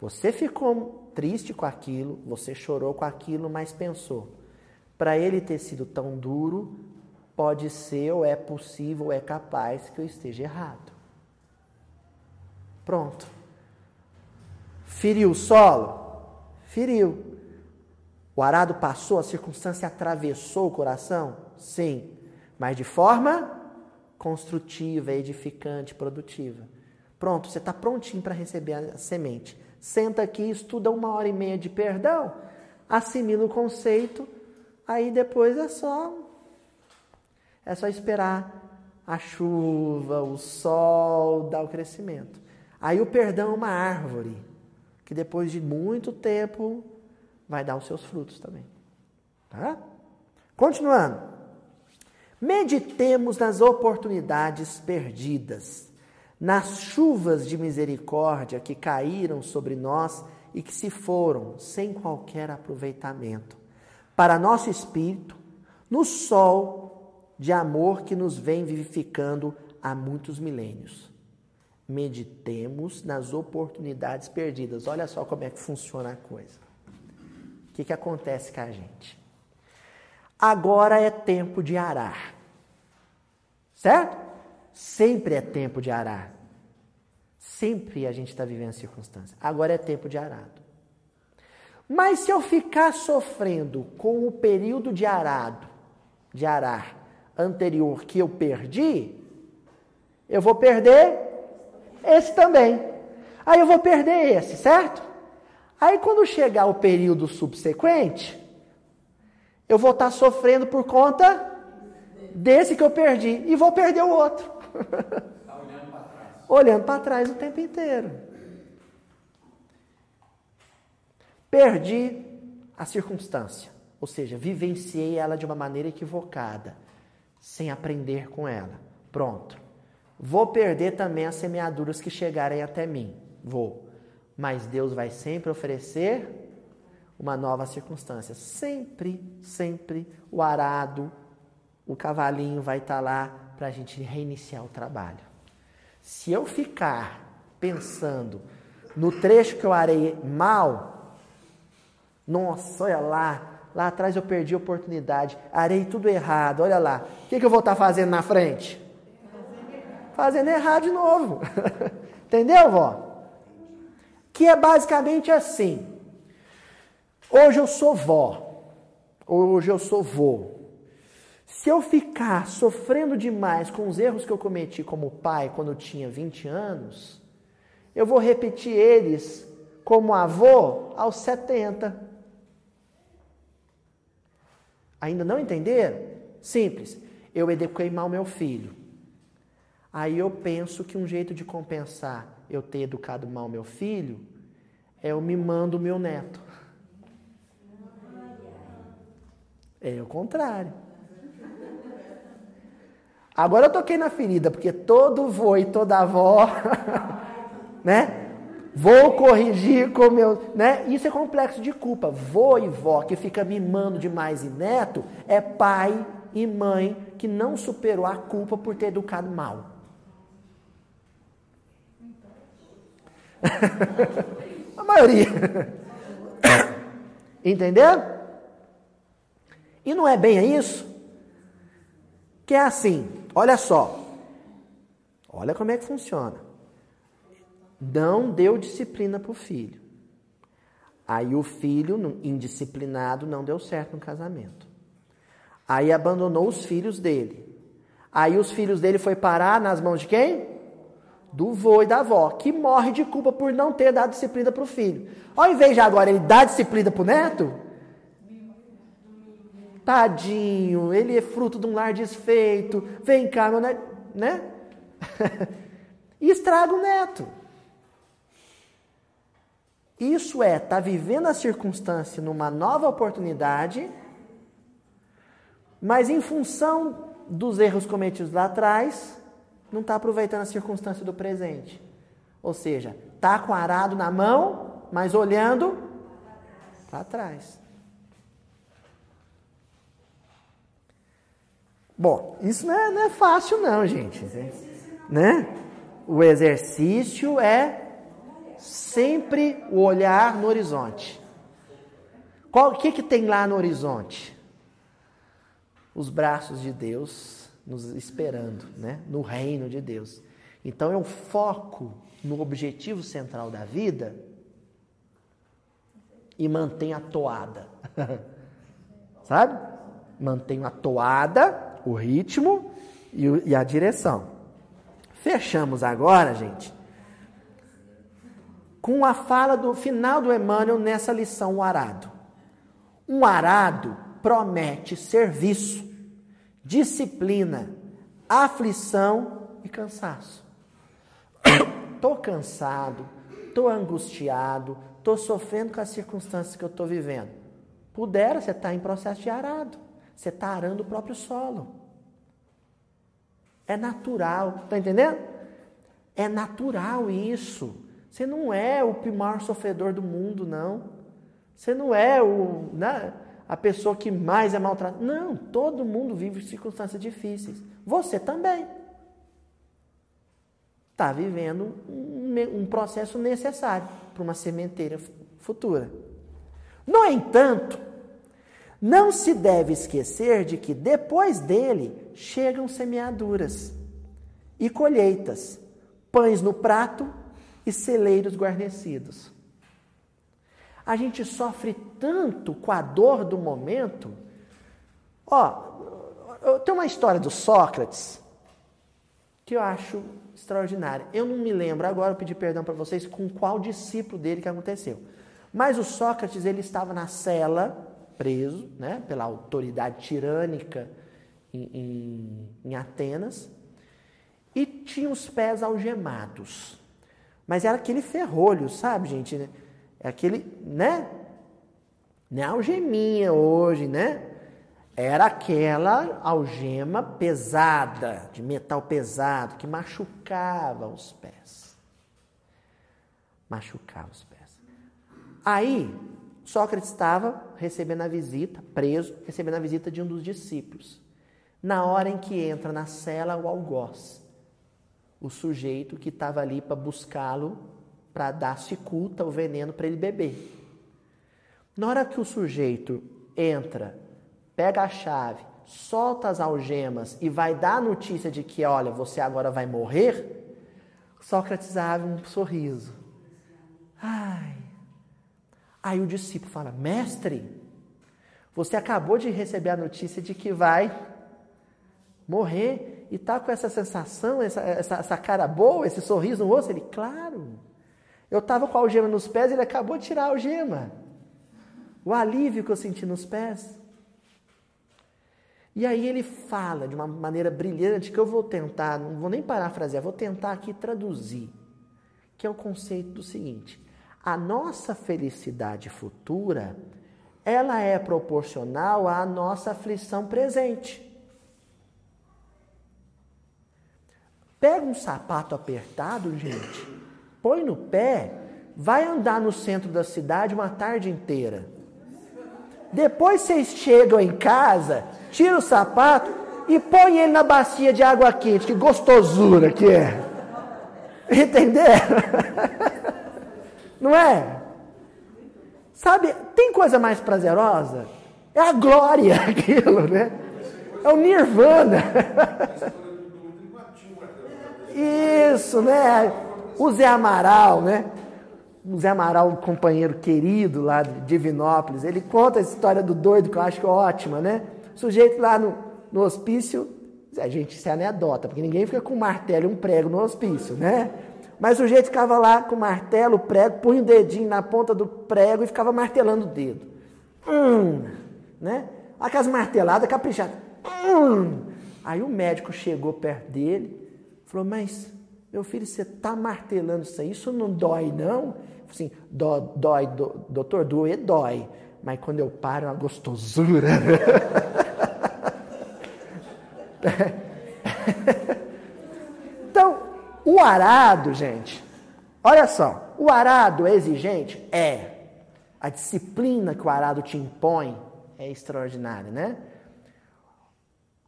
Você ficou triste com aquilo, você chorou com aquilo, mas pensou: para ele ter sido tão duro, pode ser, ou é possível, ou é capaz que eu esteja errado. Pronto. Feriu o solo? Feriu. O arado passou, a circunstância atravessou o coração? Sim. Mas de forma construtiva, edificante, produtiva. Pronto, você está prontinho para receber a semente. Senta aqui, estuda uma hora e meia de perdão, assimila o conceito, aí depois é só é só esperar a chuva, o sol dar o crescimento. Aí o perdão é uma árvore que depois de muito tempo vai dar os seus frutos também. Tá? Continuando. Meditemos nas oportunidades perdidas, nas chuvas de misericórdia que caíram sobre nós e que se foram sem qualquer aproveitamento, para nosso espírito, no sol de amor que nos vem vivificando há muitos milênios. Meditemos nas oportunidades perdidas. Olha só como é que funciona a coisa. O que, que acontece com a gente? Agora é tempo de arar. Certo? Sempre é tempo de arar. Sempre a gente está vivendo circunstância. Agora é tempo de arado. Mas se eu ficar sofrendo com o período de arado, de arar anterior que eu perdi, eu vou perder esse também. Aí eu vou perder esse, certo? Aí quando chegar o período subsequente, eu vou estar sofrendo por conta desse que eu perdi e vou perder o outro. Tá olhando para trás. olhando para trás o tempo inteiro. Perdi a circunstância, ou seja, vivenciei ela de uma maneira equivocada, sem aprender com ela. Pronto. Vou perder também as semeaduras que chegarem até mim. Vou. Mas Deus vai sempre oferecer uma nova circunstância. Sempre, sempre o arado, o cavalinho vai estar lá para a gente reiniciar o trabalho. Se eu ficar pensando no trecho que eu arei mal, nossa, olha lá, lá atrás eu perdi a oportunidade, arei tudo errado, olha lá, o que, que eu vou estar fazendo na frente? Fazendo errado de novo. Entendeu, vó? Que é basicamente assim. Hoje eu sou vó, hoje eu sou vô. Se eu ficar sofrendo demais com os erros que eu cometi como pai quando eu tinha 20 anos, eu vou repetir eles como avô aos 70. Ainda não entenderam? Simples. Eu eduquei mal meu filho. Aí eu penso que um jeito de compensar eu ter educado mal meu filho é eu mimando o meu neto. É o contrário. Agora eu toquei na ferida, porque todo vô e toda avó, né? Vou corrigir com meu, né? Isso é complexo de culpa. Vô e vó que fica mimando demais e neto é pai e mãe que não superou a culpa por ter educado mal. a maioria. Entendeu? E não é bem isso? Que é assim, olha só. Olha como é que funciona. Não deu disciplina para o filho. Aí o filho, indisciplinado, não deu certo no casamento. Aí abandonou os filhos dele. Aí os filhos dele foi parar nas mãos de quem? Do vô e da avó, que morre de culpa por não ter dado disciplina para o filho. Ao invés de agora ele dar disciplina para o neto, Tadinho, ele é fruto de um lar desfeito. Vem cá, meu neto, né? e estraga o neto. Isso é, tá vivendo a circunstância numa nova oportunidade, mas em função dos erros cometidos lá atrás, não está aproveitando a circunstância do presente. Ou seja, tá com arado na mão, mas olhando para trás. Bom, isso não é, não é fácil não, gente. Né? O exercício é sempre o olhar no horizonte. Qual, o que, que tem lá no horizonte? Os braços de Deus nos esperando, né? no reino de Deus. Então é um foco no objetivo central da vida e mantém a toada. Sabe? Mantenho a toada o ritmo e, a direção. Fechamos agora, gente, com a fala do final do Emmanuel nessa lição, o arado. Um arado promete serviço, disciplina, aflição e cansaço. Estou cansado, estou angustiado, estou sofrendo com as circunstâncias que eu estou vivendo. Pudera, você está em processo de arado. Você está arando o próprio solo. É natural, está entendendo? É natural isso. Você não é o maior sofredor do mundo, não. Você não é o, né, a pessoa que mais é maltratada. Não, todo mundo vive circunstâncias difíceis. Você também. Está vivendo um, um processo necessário para uma sementeira futura. No entanto, não se deve esquecer de que depois dele chegam semeaduras e colheitas, pães no prato e celeiros guarnecidos. A gente sofre tanto com a dor do momento. Ó, tem uma história do Sócrates que eu acho extraordinária. Eu não me lembro agora, eu pedi perdão para vocês com qual discípulo dele que aconteceu. Mas o Sócrates, ele estava na cela preso né, pela autoridade tirânica em, em, em Atenas e tinha os pés algemados. Mas era aquele ferrolho, sabe, gente? É aquele, né? Não é algeminha hoje, né? Era aquela algema pesada, de metal pesado, que machucava os pés. Machucava os pés. Aí, Sócrates estava recebendo a visita, preso, recebendo a visita de um dos discípulos. Na hora em que entra na cela o algoz, o sujeito que estava ali para buscá-lo, para dar cicuta, o veneno para ele beber. Na hora que o sujeito entra, pega a chave, solta as algemas e vai dar a notícia de que, olha, você agora vai morrer, Sócrates abre um sorriso. Ai. Aí o discípulo fala: Mestre, você acabou de receber a notícia de que vai morrer e está com essa sensação, essa, essa, essa, cara boa, esse sorriso no rosto? Ele, claro. Eu estava com a algema nos pés e ele acabou de tirar a algema o alívio que eu senti nos pés. E aí ele fala de uma maneira brilhante que eu vou tentar, não vou nem parafrasear, vou tentar aqui traduzir, que é o conceito do seguinte: a nossa felicidade futura, ela é proporcional à nossa aflição presente. Pega um sapato apertado, gente, põe no pé, vai andar no centro da cidade uma tarde inteira. Depois vocês chegam em casa, tira o sapato e põe ele na bacia de água quente. Que gostosura que é. Entenderam? Não é? Sabe, tem coisa mais prazerosa? É a glória aquilo, né? É o nirvana. Isso, né? O Zé Amaral, né? o Zé Amaral, um companheiro querido lá de Divinópolis, ele conta a história do doido, que eu acho ótima, né? O sujeito lá no, no hospício, a gente se anedota, porque ninguém fica com um martelo e um prego no hospício, né? Mas o sujeito ficava lá com martelo, prego, punha o dedinho na ponta do prego e ficava martelando o dedo. Hum, né? Aquelas marteladas caprichadas. Hum. Aí o médico chegou perto dele, falou, mas meu filho, você está martelando isso aí, isso não dói, não? Assim, dói, dói do, doutor, doer dói. Mas quando eu paro, é uma gostosura. o arado, gente, olha só, o arado é exigente? É. A disciplina que o arado te impõe é extraordinária, né?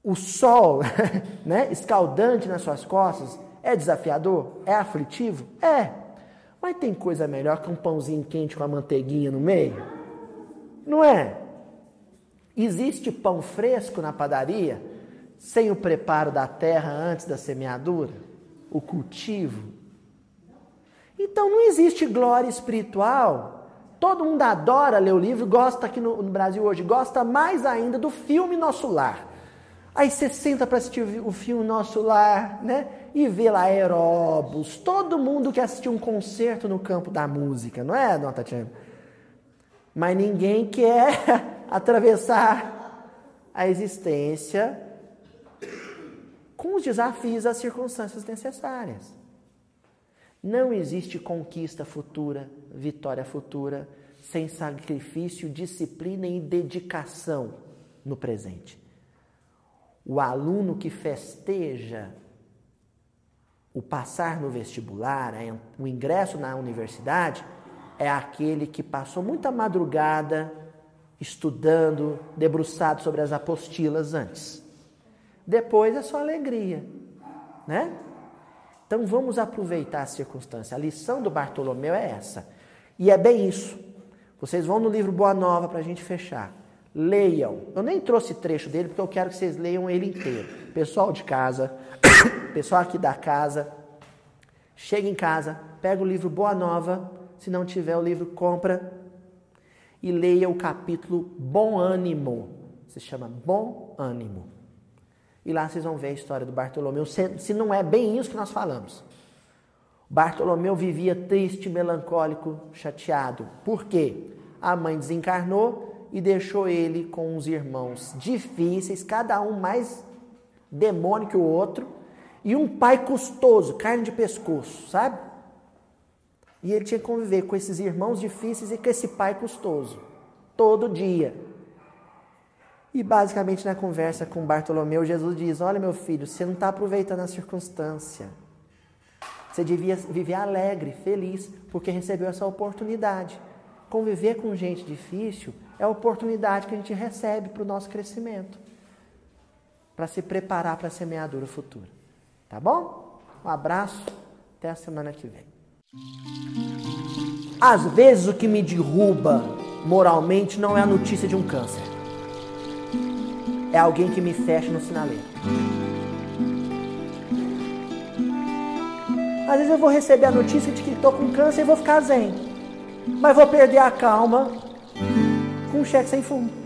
O sol, né, escaldante nas suas costas, é desafiador? É aflitivo? É. Mas tem coisa melhor que um pãozinho quente com a manteiguinha no meio? Não é? Existe pão fresco na padaria sem o preparo da terra antes da semeadura? O cultivo? Então não existe glória espiritual. Todo mundo adora ler o livro, gosta aqui no, no Brasil hoje, gosta mais ainda do filme Nosso Lar. Aí você senta para assistir o filme Nosso Lar, né? E vê lá aeróbus, todo mundo quer assistir um concerto no campo da música, não é, Dona Tatiana? Mas ninguém quer atravessar a existência com os desafios as circunstâncias necessárias. Não existe conquista futura, vitória futura, sem sacrifício, disciplina e dedicação no presente. O aluno que festeja o passar no vestibular, o ingresso na universidade, é aquele que passou muita madrugada estudando, debruçado sobre as apostilas antes. Depois é só alegria, né? Então vamos aproveitar a circunstância. A lição do Bartolomeu é essa. E é bem isso. Vocês vão no livro Boa Nova para a gente fechar. Leiam. Eu nem trouxe trecho dele porque eu quero que vocês leiam ele inteiro. Pessoal de casa, pessoal aqui da casa, chega em casa, pega o livro Boa Nova, se não tiver o livro, compra e leia o capítulo Bom Ânimo. Se chama Bom Ânimo. E lá vocês vão ver a história do Bartolomeu, se não é bem isso que nós falamos. Bartolomeu vivia triste, melancólico, chateado. Por quê? A mãe desencarnou e deixou ele com uns irmãos difíceis, cada um mais demônio que o outro, e um pai custoso, carne de pescoço, sabe? E ele tinha que conviver com esses irmãos difíceis e com esse pai custoso, todo dia. E basicamente na conversa com Bartolomeu, Jesus diz: Olha, meu filho, você não está aproveitando a circunstância. Você devia viver alegre, feliz, porque recebeu essa oportunidade. Conviver com gente difícil é a oportunidade que a gente recebe para o nosso crescimento, para se preparar para a semeadura futura. Tá bom? Um abraço, até a semana que vem. Às vezes o que me derruba moralmente não é a notícia de um câncer, é alguém que me fecha no sinaleiro. Às vezes eu vou receber a notícia de que estou com câncer e vou ficar zen. Mas vou perder a calma com um cheque sem fundo.